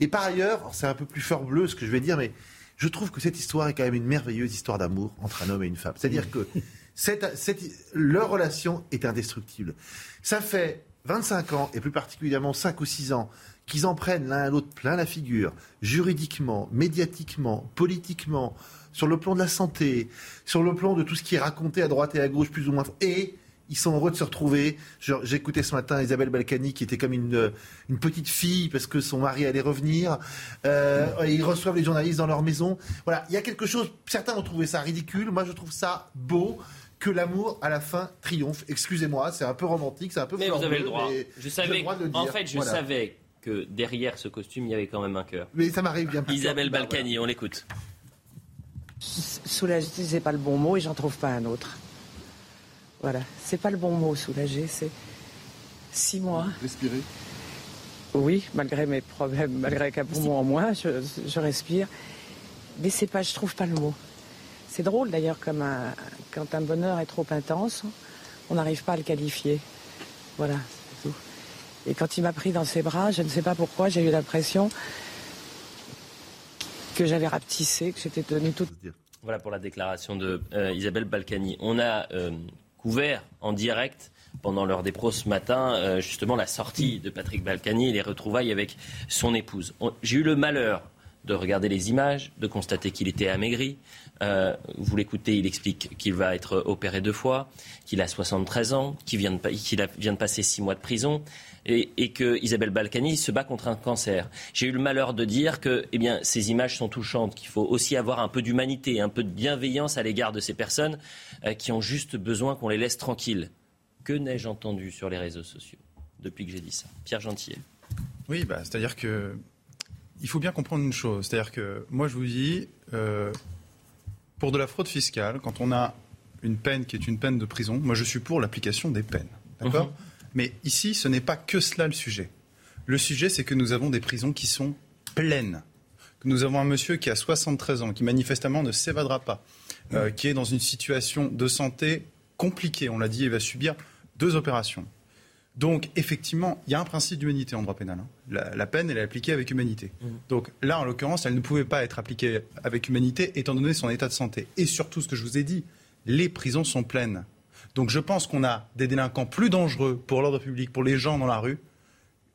Et par ailleurs, c'est un peu plus fort bleu ce que je vais dire, mais je trouve que cette histoire est quand même une merveilleuse histoire d'amour entre un homme et une femme. C'est-à-dire que leur relation est indestructible. Ça fait 25 ans, et plus particulièrement 5 ou 6 ans, qu'ils en prennent l'un à l'autre plein la figure, juridiquement, médiatiquement, politiquement, sur le plan de la santé, sur le plan de tout ce qui est raconté à droite et à gauche, plus ou moins. Et ils sont heureux de se retrouver. J'écoutais ce matin Isabelle Balkany qui était comme une, une, petite fille parce que son mari allait revenir. Euh, ils reçoivent les journalistes dans leur maison. Voilà, il y a quelque chose. Certains ont trouvé ça ridicule. Moi, je trouve ça beau que l'amour à la fin triomphe. Excusez-moi, c'est un peu romantique, c'est un peu. Mais vous avez le droit. Je savais. En fait, je savais que derrière ce costume, il y avait quand même un cœur. Mais ça m'arrive bien. Isabelle Balkany, on l'écoute. Soulagé, c'est pas le bon mot et j'en trouve pas un autre. Voilà, c'est pas le bon mot, soulager, c'est six mois. Respirer Oui, malgré mes problèmes, malgré qu'un poumon en moins, je, respire. Mais c'est pas, je trouve pas le mot. C'est drôle d'ailleurs, comme quand un bonheur est trop intense, on n'arrive pas à le qualifier. Voilà, c'est tout. Et quand il m'a pris dans ses bras, je ne sais pas pourquoi, j'ai eu l'impression que j'avais rapetissé, que j'étais tenue toute. Voilà pour la déclaration de euh, Isabelle Balkany. On a euh, couvert en direct pendant l'heure des pros ce matin, euh, justement la sortie de Patrick Balkany et les retrouvailles avec son épouse. J'ai eu le malheur de regarder les images, de constater qu'il était amaigri. Euh, vous l'écoutez, il explique qu'il va être opéré deux fois, qu'il a 73 ans, qu'il vient, de passer six mois de prison et, que Isabelle Balkany se bat contre un cancer. J'ai eu le malheur de dire que eh bien, ces images sont touchantes, qu'il faut aussi avoir un peu d'humanité, un peu de bienveillance à l'égard de ces personnes euh, qui ont juste besoin qu'on les laisse tranquilles. Que n'ai-je entendu sur les réseaux sociaux depuis que j'ai dit ça? Pierre Gentillet. Oui, bah, c'est-à-dire que il faut bien comprendre une chose. C'est-à-dire que moi, je vous dis, euh, pour de la fraude fiscale, quand on a une peine qui est une peine de prison, moi je suis pour l'application des peines. D'accord Mhm. Mais ici, ce n'est pas que cela le sujet. Le sujet, c'est que nous avons des prisons qui sont pleines. Que nous avons un monsieur qui a 73 ans, qui manifestement ne s'évadera pas, euh, qui est dans une situation de santé compliquée. On l'a dit, il va subir deux opérations. Donc, effectivement, il y a un principe d'humanité en droit pénal. hein. La, la peine, elle est appliquée avec humanité. Donc là, en l'occurrence, elle ne pouvait pas être appliquée avec humanité, étant donné son état de santé. Et surtout, ce que je vous ai dit, les prisons sont pleines. Donc je pense qu'on a des délinquants plus dangereux pour l'ordre public, pour les gens dans la rue,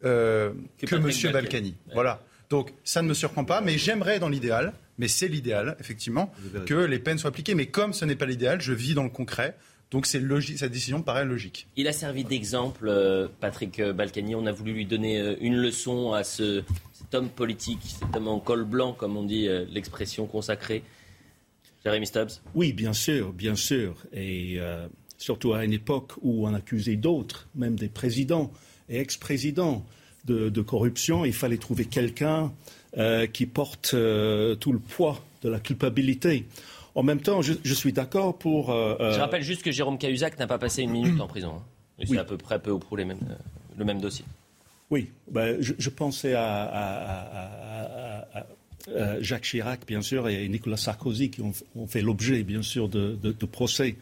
euh, que M. Balkany. Balkany. Voilà. Donc ça ne me surprend pas, mais j'aimerais dans l'idéal, mais c'est l'idéal, effectivement, que les peines soient appliquées. Mais comme ce n'est pas l'idéal, je vis dans le concret. Donc c'est logique, cette décision paraît logique. Il a servi d'exemple, euh, Patrick euh, Balkany. On a voulu lui donner euh, une leçon à ce, cet homme politique, cet homme en col blanc, comme on dit l'expression consacrée. Jérémy Stubbs Oui, bien sûr, bien sûr. Et euh, surtout à une époque où on accusait d'autres, même des présidents et ex-présidents, de, de corruption, il fallait trouver quelqu'un euh, qui porte euh, tout le poids de la culpabilité. En même temps, je, je suis d'accord pour. euh, euh, Je rappelle juste que Jérôme Cahuzac n'a pas passé une minute en [clears throat] prison. hein. C'est Oui. à peu près peu ou prou les mêmes, euh, le même dossier. Oui, ben, je, je pensais à, à- à- à- à- à Jacques Chirac, bien sûr, et Nicolas Sarkozy, qui ont, ont fait l'objet, bien sûr, de, de- de procès.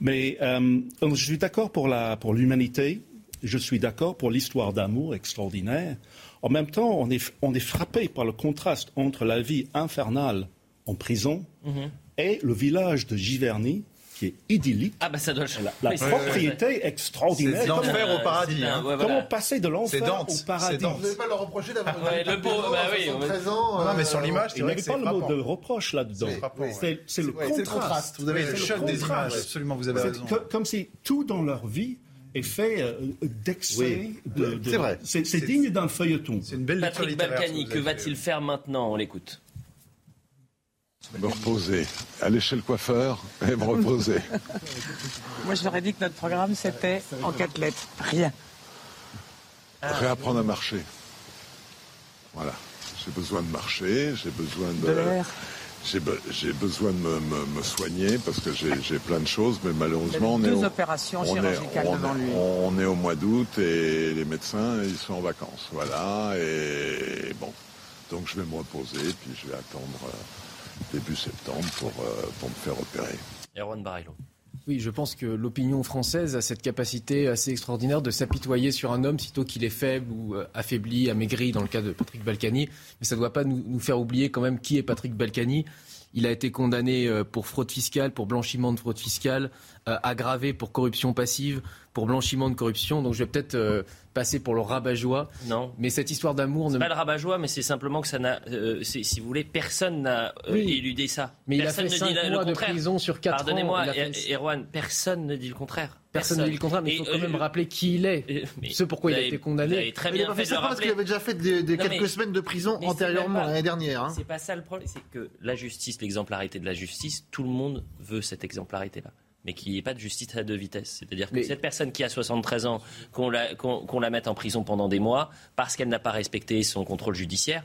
Mais euh, je suis d'accord pour l'humanité, je suis d'accord pour l'histoire d'amour extraordinaire. En même temps, on est, on est frappé par le contraste entre la vie infernale en prison et le village de Giverny, qui est idyllique. Ah bah ça doit La, la Oui, c'est- propriété extraordinaire. C'est l'enfer au paradis, hein. ouais, Comment passer de l'enfer au paradis. Vous n'avez pas leur reprocher d'avoir une le pauvre, bah oui, on va- 73 ans. Non, mais sur euh, l'image, c'est Il n'y vrai avait que c'est pas le mot de reproche là-dedans. C'est le, le contraste. Vous avez le le choc des contraste. images. Absolument, vous avez raison. comme si tout dans leur vie est fait euh, d'excès. Oui. de- de- C'est vrai. C'est digne d'un feuilleton. C'est une belle Patrick Balkany, que va-t-il faire maintenant? On l'écoute. Me reposer. Aller chez le coiffeur et me reposer. [laughs] Moi, je leur ai dit que notre programme, c'était en quatre lettres. Rien. Réapprendre à marcher. Voilà. J'ai besoin de marcher, j'ai besoin de. De. J'ai be- j'ai besoin de me, me- me soigner parce que j'ai plein de choses, mais malheureusement, on est, au, opérations on est- chirurgicales on devant est- lui. on est au mois d'août et les médecins, ils sont en vacances. Voilà. Et bon. Donc je vais me reposer, puis je vais attendre euh, début septembre pour, euh, pour me faire opérer. Erwan Barilo. Oui, je pense que l'opinion française a cette capacité assez extraordinaire de s'apitoyer sur un homme sitôt qu'il est faible ou euh, affaibli, amaigri, dans le cas de Patrick Balkany. Mais ça ne doit pas nous, nous faire oublier quand même qui est Patrick Balkany. Il a été condamné euh, pour fraude fiscale, pour blanchiment de fraude fiscale, euh, aggravé pour corruption passive, pour blanchiment de corruption. Donc je vais peut-être euh, passer pour le rabat-joie. Non. Mais cette histoire d'amour ne pas le rabat-joie, mais c'est simplement que ça n'a, euh, si vous voulez, personne n'a euh, Oui. éludé ça. Mais il a personne fait ne cinq dit la- mois le de prison sur quatre ans. Pardonnez-moi, Il a fait- Er- Erwan, personne ne dit le contraire. Personne ne dit le contraire, mais il faut quand même euh, rappeler qui il est. Ce pourquoi il a été condamné. très il bien n'a pas fait fait ça parce qu'il avait déjà fait des, des Non, quelques mais- semaines de prison antérieurement, l'année dernière. hein. C'est pas ça le problème, c'est que la justice, l'exemplarité de la justice, tout le monde veut cette exemplarité-là. Mais qu'il n'y ait pas de justice à deux vitesses. C'est-à-dire que Mais- cette personne qui a 73 ans, qu'on la, la mette en prison pendant des mois, parce qu'elle n'a pas respecté son contrôle judiciaire,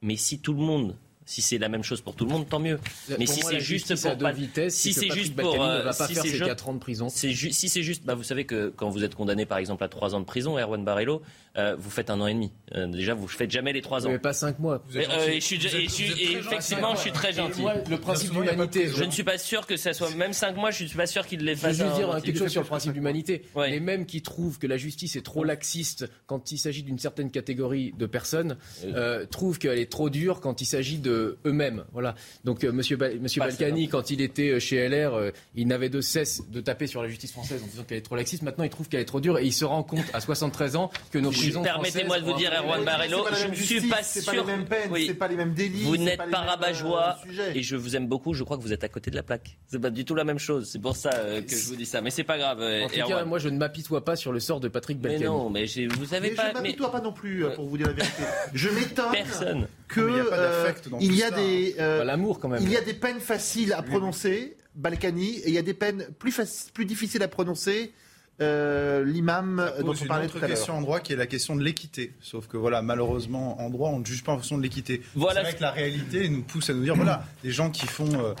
mais si tout le monde, si c'est la même chose pour tout le monde, tant mieux. Mais Pour si c'est juste justice pour pas- vitesses, si c'est juste pour ne euh, va pas si faire c'est ses ju- 4 ans de prison. c'est ju- si c'est juste, bah, vous savez que quand vous êtes condamné par exemple à 3 ans de prison, Erwan Barello, euh, vous faites un an et demi. Euh, déjà, vous ne faites jamais les 3 ans. Mais pas 5 mois. Mais, euh, et je suis, et je suis- et effectivement, je suis très gentil. Moi, le principe d'humanité. Je ne suis pas sûr que ça soit même 5 mois. Je ne suis pas sûr qu'il les Je fasse. veux juste un- dire quelque chose sur le principe d'humanité. [laughs] Les mêmes qui trouvent que la justice est trop laxiste quand il s'agit d'une certaine catégorie de personnes euh, trouvent qu'elle est trop dure quand il s'agit de eux-mêmes. Voilà. Donc euh, Monsieur, Ba- Monsieur Balkany, quand il était euh, chez LR, euh, il n'avait de cesse de taper sur la justice française en disant qu'elle est trop laxiste. Maintenant, il trouve qu'elle est trop dure et il se rend compte à 73 ans que nos prisons Permettez-moi de vous dire, Erwan Barello, je ne suis pas sûr. pas les mêmes peines, Oui. pas les mêmes délits. Vous n'êtes pas pas rabat-joie euh, et je vous aime beaucoup. Je crois que vous êtes à côté de la plaque. C'est pas du tout la même chose. C'est pour ça euh, que je vous dis ça. Mais c'est pas grave. euh, En tout cas, moi, je ne m'apitoie pas sur le sort de Patrick mais Balkany. non, mais vous savez Mais pas. je mais m'apitoie pas non plus, euh, pour vous dire la vérité. Je m'étonne personne. que mais il y a pas euh, d'affect dans il y a ça. des euh, l'amour quand même. il y a des peines faciles à prononcer, Balkany, et il y a des peines plus faci- plus difficiles à prononcer, euh, l'imam dont on une parlait autre tout à l'heure. question en droit qui est la question de l'équité. Sauf que voilà, malheureusement, en droit, on ne juge pas en fonction de l'équité. Voilà C'est vrai ce- que la réalité nous pousse à nous dire voilà, les gens qui font euh, euh,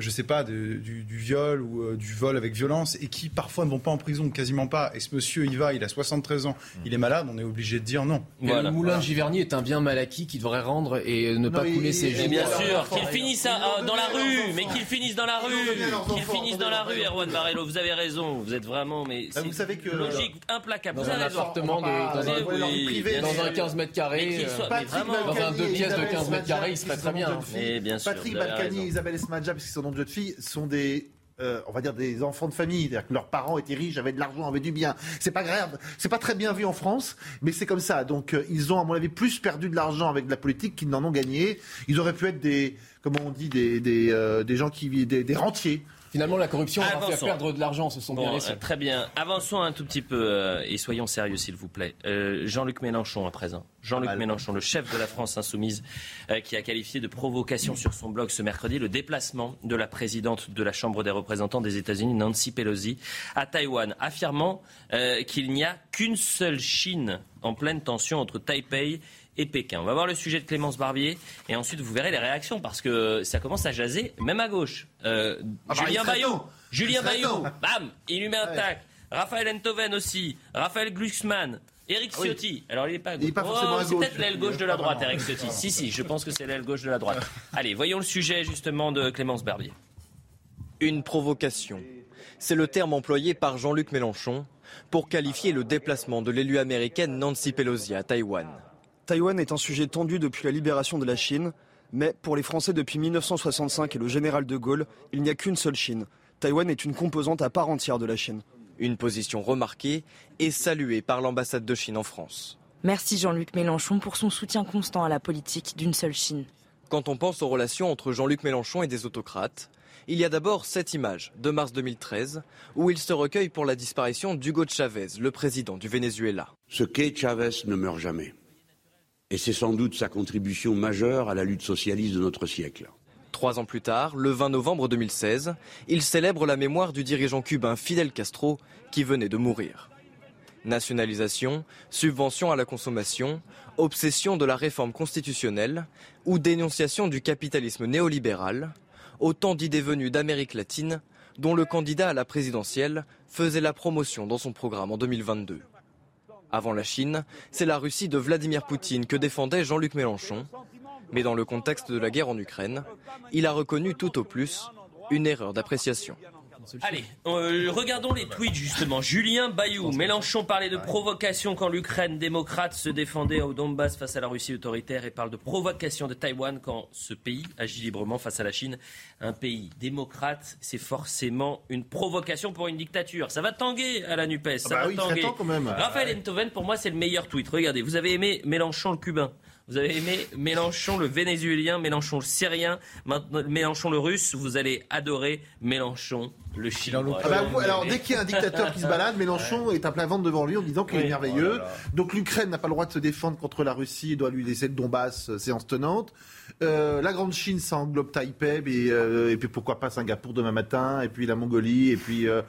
je sais pas, de- du, du viol ou euh, du vol avec violence et qui parfois ne vont pas en prison, quasiment pas. Et ce monsieur, il va, il a 73 ans, il est malade, on est obligé de dire non. Mais Le moulin Giverny est un bien mal acquis qui devrait rendre et ne pas mais couler il- ses jours. Bien sûr, à- ils ont dans la rue, mais enfants. qu'ils finissent dans la rue, enfants, finissent dans la rue, Erwan Barrelo. Vous avez raison, vous êtes vraiment, mais Bah, vous savez que- logique, implacable. Dans un appartement de- dans un- Oui, dans un oui, privé, bien dans sûr. un 15 mètres carrés, qu'il euh, Dans un Balkany deux pièces de Isabelle 15 mètres carrés, il Smadja, serait très bien. Patrick Balkany. Isabelle Esmadja, parce qu'ils sont de jeunes filles, sont des. euh, on va dire des enfants de famille, c'est-à-dire que leurs parents étaient riches, avaient de l'argent, avaient du bien. C'est pas grave, c'est pas très bien vu en France, mais c'est comme ça. Donc euh, ils ont, à mon avis, plus perdu de l'argent avec la politique qu'ils n'en ont gagné. Ils auraient pu être des, on dit, des, des, euh, des gens qui, des, des rentiers. Finalement, la corruption va faire perdre de l'argent, ce sont bien Bon, les seuls. euh, très bien. Avançons un tout petit peu euh, et soyons sérieux, s'il vous plaît. Euh, Jean-Luc Mélenchon à présent. Jean-Luc Mélenchon, le chef de la France insoumise, euh, qui a qualifié de provocation sur son blog ce mercredi le déplacement de la présidente de la Chambre des représentants des États-Unis, Nancy Pelosi, à Taïwan, affirmant euh, qu'il n'y a qu'une seule Chine en pleine tension entre Taipei et Pékin. On va voir le sujet de Clémence Barbier et ensuite vous verrez les réactions parce que ça commence à jaser, même à gauche. Euh, Ah bah, Julien Bayou. Julien Bayou, bam, il lui met un tac. Raphaël Enthoven aussi, Raphaël Glucksmann. Eric Ah oui. Ciotti. Alors, il n'est pas pas forcément Oh, c'est peut-être l'aile gauche de la droite, Eric Ciotti. Si, si, je pense que c'est l'aile gauche de la droite. [laughs] Allez, voyons le sujet justement de Clémence Barbier. Une provocation. C'est le terme employé par Jean-Luc Mélenchon pour qualifier le déplacement de l'élue américaine Nancy Pelosi à Taïwan. Taïwan est un sujet tendu depuis la libération de la Chine, mais pour les Français depuis 1965 et le général de Gaulle, il n'y a qu'une seule Chine. Taïwan est une composante à part entière de la Chine. Une position remarquée et saluée par l'ambassade de Chine en France. Merci Jean-Luc Mélenchon pour son soutien constant à la politique d'une seule Chine. Quand on pense aux relations entre Jean-Luc Mélenchon et des autocrates, il y a d'abord cette image de mars 2013 où il se recueille pour la disparition d'Hugo Chavez, le président du Venezuela. Ce qu'est Chavez ne meurt jamais. Et c'est sans doute sa contribution majeure à la lutte socialiste de notre siècle. Trois ans plus tard, le 20 novembre 2016, il célèbre la mémoire du dirigeant cubain Fidel Castro qui venait de mourir. Nationalisation, subvention à la consommation, obsession de la réforme constitutionnelle ou dénonciation du capitalisme néolibéral, autant d'idées venues d'Amérique latine dont le candidat à la présidentielle faisait la promotion dans son programme en 2022. Avant la Chine, c'est la Russie de Vladimir Poutine que défendait Jean-Luc Mélenchon. Mais dans le contexte de la guerre en Ukraine, il a reconnu tout au plus une erreur d'appréciation. Allez, euh, regardons les tweets justement. Julien Bayou, Mélenchon parlait de provocation quand l'Ukraine démocrate se défendait au Donbass face à la Russie autoritaire et parle de provocation de Taïwan quand ce pays agit librement face à la Chine. Un pays démocrate, c'est forcément une provocation pour une dictature. Ça va tanguer à la NUPES. Ça Ah bah va oui, tanguer. temps quand même. Raphaël Enthoven, pour moi, c'est le meilleur tweet. Regardez, vous avez aimé Mélenchon le cubain. Vous avez aimé Mélenchon le vénézuélien, Mélenchon le syrien, Mélenchon le russe. Vous allez adorer Mélenchon le chinois. Ah bah, alors, dès qu'il y a un dictateur qui se balade, Mélenchon est à plein ventre devant lui en disant qu'il est merveilleux. Oh là là. Donc l'Ukraine n'a pas le droit de se défendre contre la Russie, il doit lui laisser le Donbass, euh, séance tenante. Euh, la Grande Chine, ça englobe Taipei, et, euh, et puis pourquoi pas Singapour demain matin, et puis la Mongolie, et puis... euh,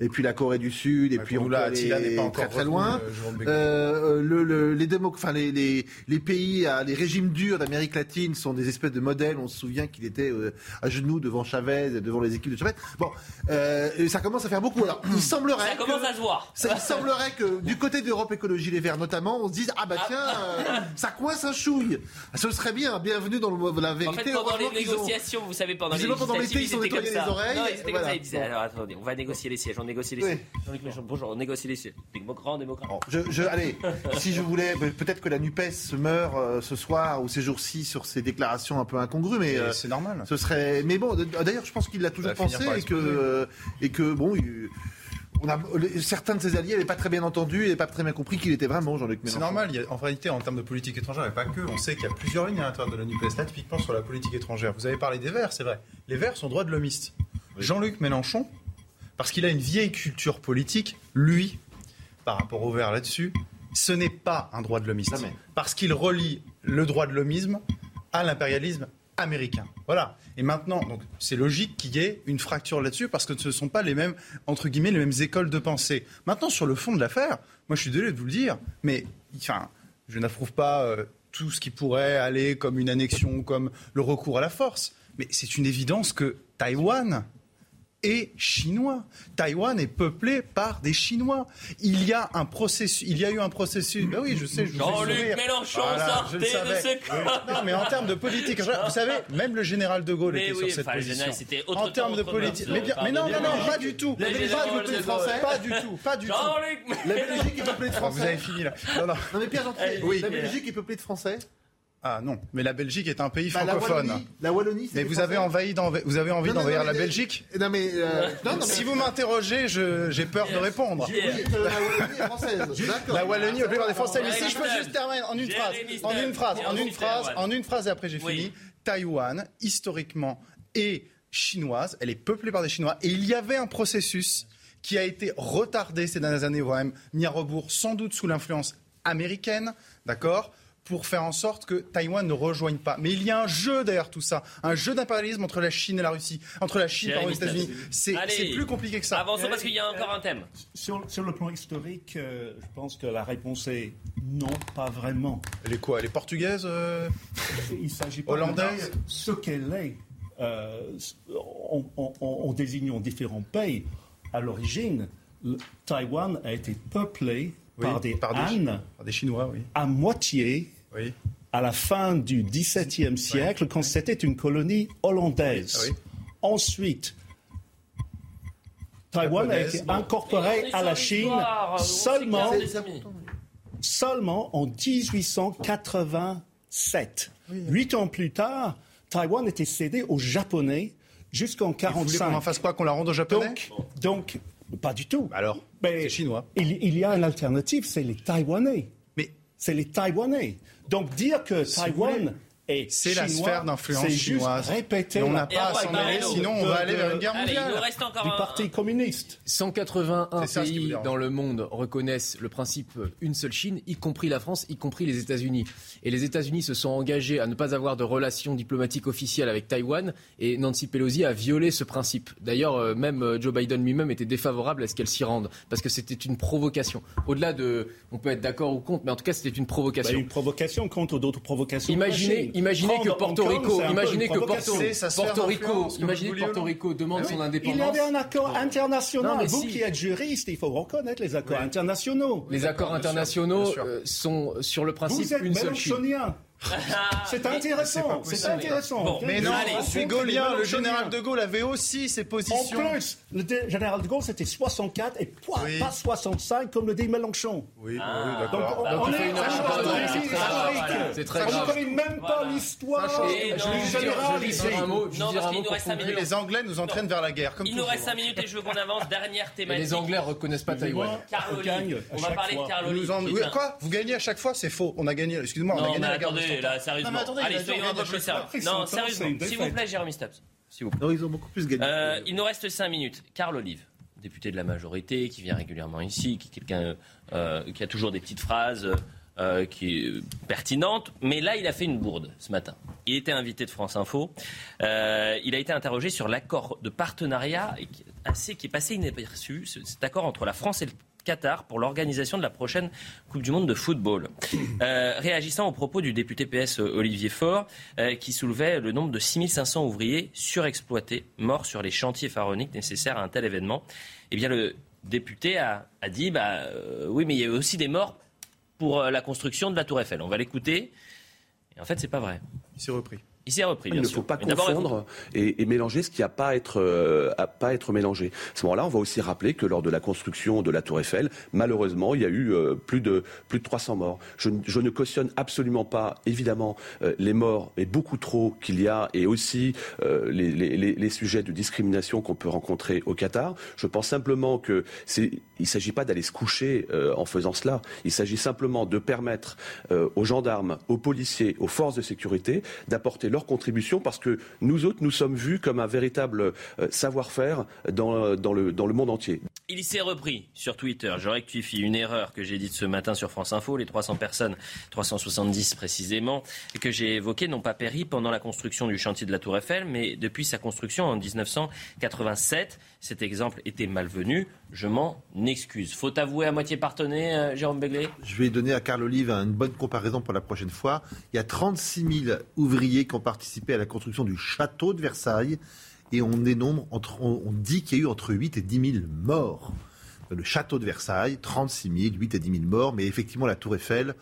et puis la Corée du Sud, et puis on là, Attila n'est pas encore très très loin. euh, Béguin. Euh, le, le- les, démo- enfin, les, les, les pays, à- les régimes durs d'Amérique latine sont des espèces de modèles. On se souvient qu'il était euh, à genoux devant Chavez, et devant les équipes de Chavez. Bon, euh, ça commence à faire beaucoup. Alors, il semblerait. Ça commence que- à se voir. ça- il semblerait que du côté d'Europe Écologie Les Verts notamment, on se dise ah bah tiens, euh, ça coince un chouille. Ce serait bien, bienvenue dans le, la En vérité. fait, pendant les qu'ils ont- négociations, vous savez, pendant les pendant législatives, ils étaient nettoyés comme les ça. oreilles, Non, ils étaient comme voilà. ça. Ils disaient, alors attendez, on va négocier les sièges, on négocie les Oui. Jean-Luc Mélenchon, bonjour, on négocie les. Grand démocrate. Je, je- allez, [laughs] si je voulais, pe- peut-être que la Nupes meurt euh, ce soir ou ces jours-ci sur ces déclarations un peu incongrues, mais euh, c'est normal. Ce serait, mais bon, d'ailleurs, je pense qu'il l'a toujours pensé et que euh, et que bon, il- on a les- certains de ses alliés n'avaient pas très bien entendu et n'avaient pas très bien compris qu'il était vraiment Jean-Luc Mélenchon. C'est normal, il y a- en réalité, en termes de politique étrangère, et pas que, on sait qu'il y a plusieurs lignes à l'intérieur de la NUPES, là, typiquement sur la politique étrangère. Vous avez parlé des Verts, c'est vrai. Les Verts sont droits de l'homiste. Jean-Luc Mélenchon, parce qu'il a une vieille culture politique, lui, par rapport aux Verts là-dessus, ce n'est pas un droit de l'homiste. Jamais. Parce qu'il relie le droit de l'homisme à l'impérialisme américain. Voilà. Et maintenant, donc, c'est logique qu'il y ait une fracture là-dessus parce que ce ne sont pas les mêmes, entre guillemets, les mêmes écoles de pensée. Maintenant, sur le fond de l'affaire, moi, je suis désolé de vous le dire, mais, enfin, je n'approuve pas euh, tout ce qui pourrait aller comme une annexion, comme le recours à la force. Mais c'est une évidence que Taïwan est chinois. Taïwan est peuplé par des Chinois. Il y a un processus, il y a eu un processus. Ben oui, je sais, je vous Jean-Luc. Mélenchon, Voilà, sortez je le de ce. Non, mais en termes de politique, vous savez, même le général de Gaulle Mais était oui, sur cette enfin, position. général, c'était autre En termes de politique, mœurs. mais, bien- mais non, non, non, pas du tout. Pas du tout, français. Pas du tout, pas du tout. Jean-Luc La Belgique est peuplée de Ah, Français. Vous avez fini là. Non, non. Non mais Pierre Gentil, la Belgique est peuplée de Français. Ah non, mais la Belgique est un pays Bah, la francophone. Wallonie, la Wallonie, c'est mais vous avez envahi vous avez envie d'envahir la mais- Belgique Non mais euh, non, non, mais- Si vous m'interrogez, je- j'ai peur de répondre. Oui, la Wallonie est française. [laughs] D'accord. La Wallonie plupart des Français. Mais si je peux juste terminer en une phrase, en une phrase, en une phrase, en une phrase et après j'ai fini. Taïwan, historiquement, est chinoise. Elle est peuplée par des Chinois et il y avait un processus qui a été retardé ces dernières années, voire même mis à rebours, sans doute sous l'influence américaine, d'accord? Pour faire en sorte que Taïwan ne rejoigne pas. Mais il y a un jeu derrière tout ça, un jeu d'impérialisme entre la Chine et la Russie, entre la Chine et les États-Unis. C'est plus compliqué que ça. Avançons parce qu'il y a encore un thème. Sur, sur le plan historique, euh, je pense que la réponse est non, pas vraiment. Elle est quoi Elle est portugaise euh, Il s'agit pas Hollandaise de ce qu'elle est. Euh, en, en- désignant différents pays. À l'origine, Taïwan a été peuplé Oui, par des par des- Han par des Chinois, oui. à moitié Oui. à la fin du XVIIe siècle, quand c'était une colonie hollandaise. Ensuite, Taïwan a été bon. incorporé à la Chine seulement, les amis. seulement en 1887. Huit ans plus tard, Taïwan était cédé aux Japonais jusqu'en Vous voulez qu'on en 1945. fasse quoi Qu'on la rende aux Japonais? Donc, donc, pas du tout. Alors, c'est chinois. Il, il y a une alternative, c'est les Taïwanais. Mais C'est les Taïwanais. Donc dire que Si Taïwan est c'est la sphère d'influence chinoise. répéter on n'a pas à s'en mêler, Marino. sinon on va aller vers une guerre Allez, il nous mondiale. reste encore du un. Parti communiste. 181 C'est ça, ce qui vous pays dans le monde reconnaissent le principe euh, une seule Chine, y compris la France, y compris les États-Unis. Et les États-Unis se sont engagés à ne pas avoir de relations diplomatiques officielles avec Taïwan et Nancy Pelosi a violé ce principe. D'ailleurs, euh, même euh, Joe Biden lui-même était défavorable à ce qu'elle s'y rende parce que c'était une provocation. Au-delà de, on peut être d'accord ou contre, mais en tout cas c'était une Bah, provocation. une provocation contre d'autres provocations. Imaginez. Imaginez que Porto Rico, imaginez que Porto, Porto Rico, imaginez que Porto Rico demande Ah son indépendance. Il y avait un accord international. Non, mais Vous si. qui êtes juriste, il faut reconnaître les accords internationaux. Les accords internationaux sûr. euh, sont sur le principe Vous êtes une seule Chine. [laughs] C'est intéressant. C'est intéressant. Bon, Mais non, Allez, je suis gaulien. Le général de Gaulle avait aussi ses En positions. plus, le général de Gaulle, c'était 64 et pas, Oui. pas 65 comme le dit Mélenchon. Oui, Ah. oui, Donc, d'accord. on, Donc, on est c'est très grave. historique. C'est très On ne connaît même pas Voilà. l'histoire du général je vais un mot. Les Anglais nous entraînent vers la guerre, Il nous reste 5 minutes et je veux qu'on avance. Dernière thématique. les Anglais reconnaissent pas Taïwan. On va parler de en- un- Quoi? Vous gagnez à chaque fois C'est faux. On a gagné. Excusez-moi, on a gagné la guerre de attendez, 100 ans. là, sérieusement. Non, mais attendez, il Allez, a dit soyons on un gagne peu à plus chaque sérieux. fois. Après, Non, 100 ans, sérieusement, s'il vous plaît, Jérôme Staps. S'il vous plaît. Non, ils ont beaucoup plus gagné. Euh, il nous reste 5 minutes. Carl Olive, député de la majorité, qui vient régulièrement ici, qui est quelqu'un euh, qui a toujours des petites phrases euh, qui est pertinente, mais là, il a fait une bourde ce matin. Il était invité de France Info. Euh, il a été interrogé sur l'accord de partenariat et qui est assez, qui est passé inaperçu, ce- cet accord entre la France et le Qatar pour l'organisation de la prochaine Coupe du Monde de football. Euh, réagissant aux propos du député PS Olivier Faure, euh, qui soulevait le nombre de 6500 ouvriers surexploités, morts sur les chantiers pharaoniques nécessaires à un tel événement, eh bien le député a, a dit bah, euh, oui, mais il y a eu aussi des morts pour euh, la construction de la Tour Eiffel. On va l'écouter. Et en fait, c'est pas vrai. Il s'est repris. Il s'est repris. Il ne sûr. faut pas Mais confondre et, et mélanger ce qui n'a pas à être, euh, à pas être mélangé. À ce moment-là, on va aussi rappeler que lors de la construction de la Tour Eiffel, malheureusement, il y a eu euh, plus, de, plus de 300 morts. Je, ne- je ne cautionne absolument pas, évidemment, euh, les morts, mais beaucoup trop qu'il y a, et aussi euh, les, les- les- les sujets de discrimination qu'on peut rencontrer au Qatar. Je pense simplement que c'est, il ne s'agit pas d'aller se coucher en faisant cela. Il s'agit simplement de permettre aux gendarmes, aux policiers, aux forces de sécurité d'apporter leur contribution parce que nous autres, nous sommes vus comme un véritable euh, savoir-faire dans, dans, le, dans le monde entier. Il s'est repris sur Twitter. Je rectifie une erreur que j'ai dite ce matin sur France Info. Les 300 personnes, 370 précisément, que j'ai évoquées n'ont pas péri pendant la construction du chantier de la Tour Eiffel, mais depuis sa construction en 1987. Cet exemple était malvenu. Je m'en excuse. Faut avouer à moitié partonné, euh, Jérôme Béglé? Je vais donner à Carl Olive une bonne comparaison pour la prochaine fois. Il y a 36 000 ouvriers qui ont participé à la construction du château de Versailles et on entre, on, dit qu'il y a eu entre 8 et 10 000 morts. Le château de Versailles, 36 000, 8 et 10 000 morts, mais effectivement la Tour Eiffel.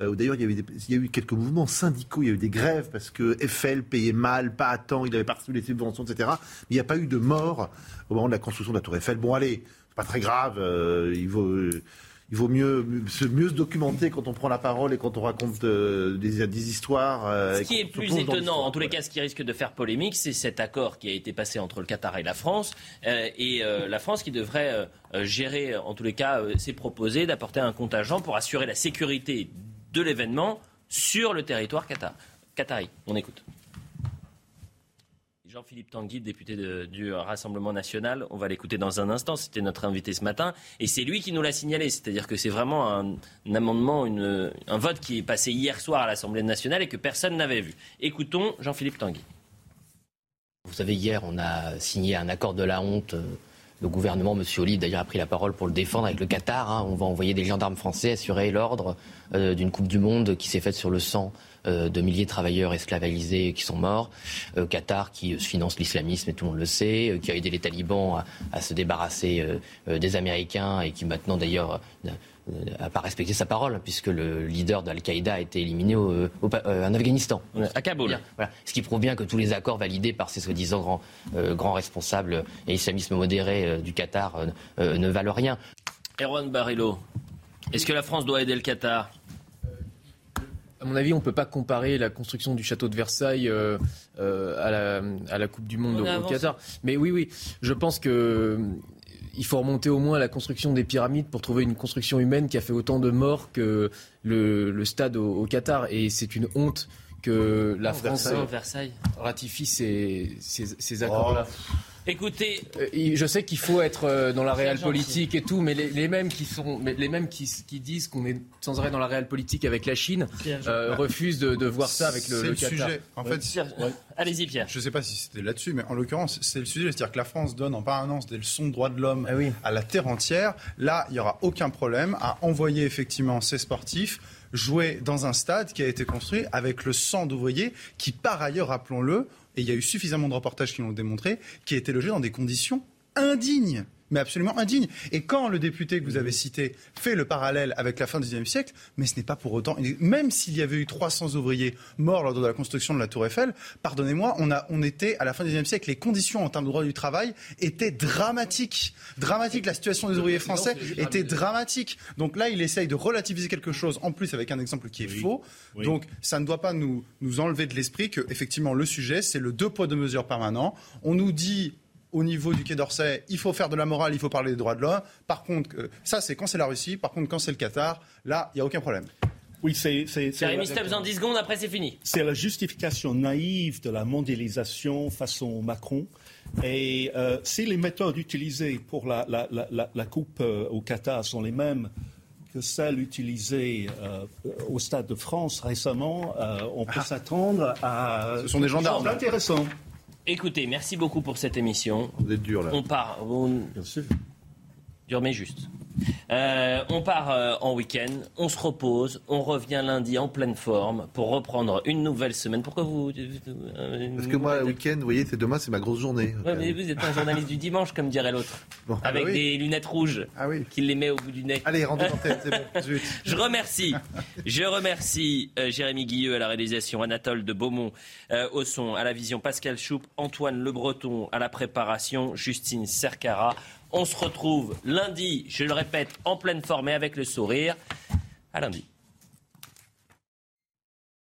euh, D'ailleurs, il, y avait a eu quelques mouvements syndicaux, il y a eu des grèves parce que Eiffel payait mal, pas à temps, il n'avait pas reçu les subventions, etc. Mais il n'y a pas eu de morts au moment de la construction de la Tour Eiffel. Bon, allez, c'est pas très grave, euh, il vaut, il vaut mieux, se, mieux se documenter quand on prend la parole et quand on raconte euh, des, des histoires. euh, Ce qui est plus étonnant, en tous les cas, ce qui risque de faire polémique, c'est cet accord qui a été passé entre le Qatar et la France. euh, et la France qui devrait gérer, en tous les cas, s'est proposé d'apporter un contingent pour assurer la sécurité de l'événement sur le territoire qatar, qatari. On écoute. Jean-Philippe Tanguy, député du Rassemblement national, on va l'écouter dans un instant, c'était notre invité ce matin, et c'est lui qui nous l'a signalé, c'est-à-dire que c'est vraiment un, amendement, un vote qui est passé hier soir à l'Assemblée nationale et que personne n'avait vu. Écoutons Jean-Philippe Tanguy. Vous savez, hier, on a signé un accord de la honte. Le gouvernement, M. Olive, d'ailleurs, a pris la parole pour le défendre avec le Qatar. hein. On va envoyer des gendarmes français assurer l'ordre euh, d'une Coupe du Monde qui s'est faite sur le sang de milliers de travailleurs esclavalisés qui sont morts. Euh, Qatar qui euh, finance l'islamisme, et tout le monde le sait, euh, qui a aidé les talibans à, à se débarrasser euh, euh, des Américains et qui maintenant, d'ailleurs, euh, n'a pas respecté sa parole, puisque le leader d'Al-Qaïda a été éliminé au- au Pa- euh, en Afghanistan. À Kaboul. Voilà. Ce qui prouve bien que tous les accords validés par ces soi-disant grands, euh, grands responsables et islamisme modéré euh, du Qatar euh, euh, ne valent rien. Erwan Barilo, est-ce que la France doit aider le Qatar? À mon avis, on ne peut pas comparer la construction du château de Versailles euh, euh, à, la, à la Coupe du Monde On au. Qatar. Mais oui, oui, je pense que euh, il faut remonter au moins à la construction des pyramides pour trouver une construction humaine qui a fait autant de morts que le, le stade au, au Qatar. Et c'est une honte que la Non, France Versailles. ratifie ces, ces- ces accords-là. Écoutez, Euh, Je sais qu'il faut être euh, dans la réelle politique et tout, mais les, les mêmes qui sont, mais les mêmes qui, qui disent qu'on est sans arrêt dans la réelle politique avec la Chine euh, refusent de, de voir ça avec le, C'est le le Qatar. sujet. En fait, ouais. [laughs] Allez-y, Pierre. Je ne sais pas si c'était là-dessus, mais en l'occurrence, c'est le sujet. C'est-à-dire que la France donne en permanence des leçons de droits de l'homme à la terre entière. Là, il n'y aura aucun problème à envoyer effectivement ces sportifs jouer dans un stade qui a été construit avec le sang d'ouvriers qui, par ailleurs, rappelons-le, et il y a eu suffisamment de reportages qui l'ont démontré, qui a été logé dans des conditions indignes. Mais absolument indignes. Et quand le député que vous avez cité fait le parallèle avec la fin du XIXe siècle, mais ce n'est pas pour autant. Même s'il y avait eu 300 ouvriers morts lors de la construction de la Tour Eiffel, pardonnez-moi, on, a, on était à la fin du XIXe siècle, les conditions en termes de droit du travail étaient dramatiques. Dramatiques. La situation des ouvriers français était dramatique. Donc là, il essaye de relativiser quelque chose, en plus avec un exemple qui est faux. Oui. Donc ça ne doit pas nous, nous enlever de l'esprit que, effectivement, le sujet, c'est le deux poids, deux mesures permanent. On nous dit au niveau du Quai d'Orsay, il faut faire de la morale, il faut parler des droits de l'homme. Par contre, euh, ça c'est quand c'est la Russie. Par contre, quand c'est le Qatar, là, il n'y a aucun problème. Oui, c'est. c'est- c'est- Stubbs en 10 secondes, après c'est fini. C'est la justification naïve de la mondialisation façon Macron. Et euh, si les méthodes utilisées pour la, la- la- la- la Coupe euh, au Qatar sont les mêmes que celles utilisées euh, au Stade de France récemment, euh, on peut s'attendre à. Ce sont des gendarmes, là. intéressant. Écoutez, merci beaucoup pour cette émission. Vous êtes dur là. On part. on- Dur mais juste. Euh, on part euh, en week-end, on se repose, on revient lundi en pleine forme pour reprendre une nouvelle semaine. Pourquoi vous. euh, Parce que moi, le week-end, vous voyez, c'est demain, c'est ma grosse journée. Ouais, mais vous êtes un journaliste du dimanche, comme dirait l'autre. Bon, ah avec bah oui. des lunettes rouges qui les met au bout du nez. Allez, rendez l'antenne, c'est bon. [laughs] Zut. Je remercie, je remercie Jérémy Guilleux à la réalisation, Anatole de Beaumont au son, à la vision, Pascal Choup, Antoine Le Breton à la préparation, Justine Cercara. On se retrouve lundi, je le répète, en pleine forme et avec le sourire. À lundi.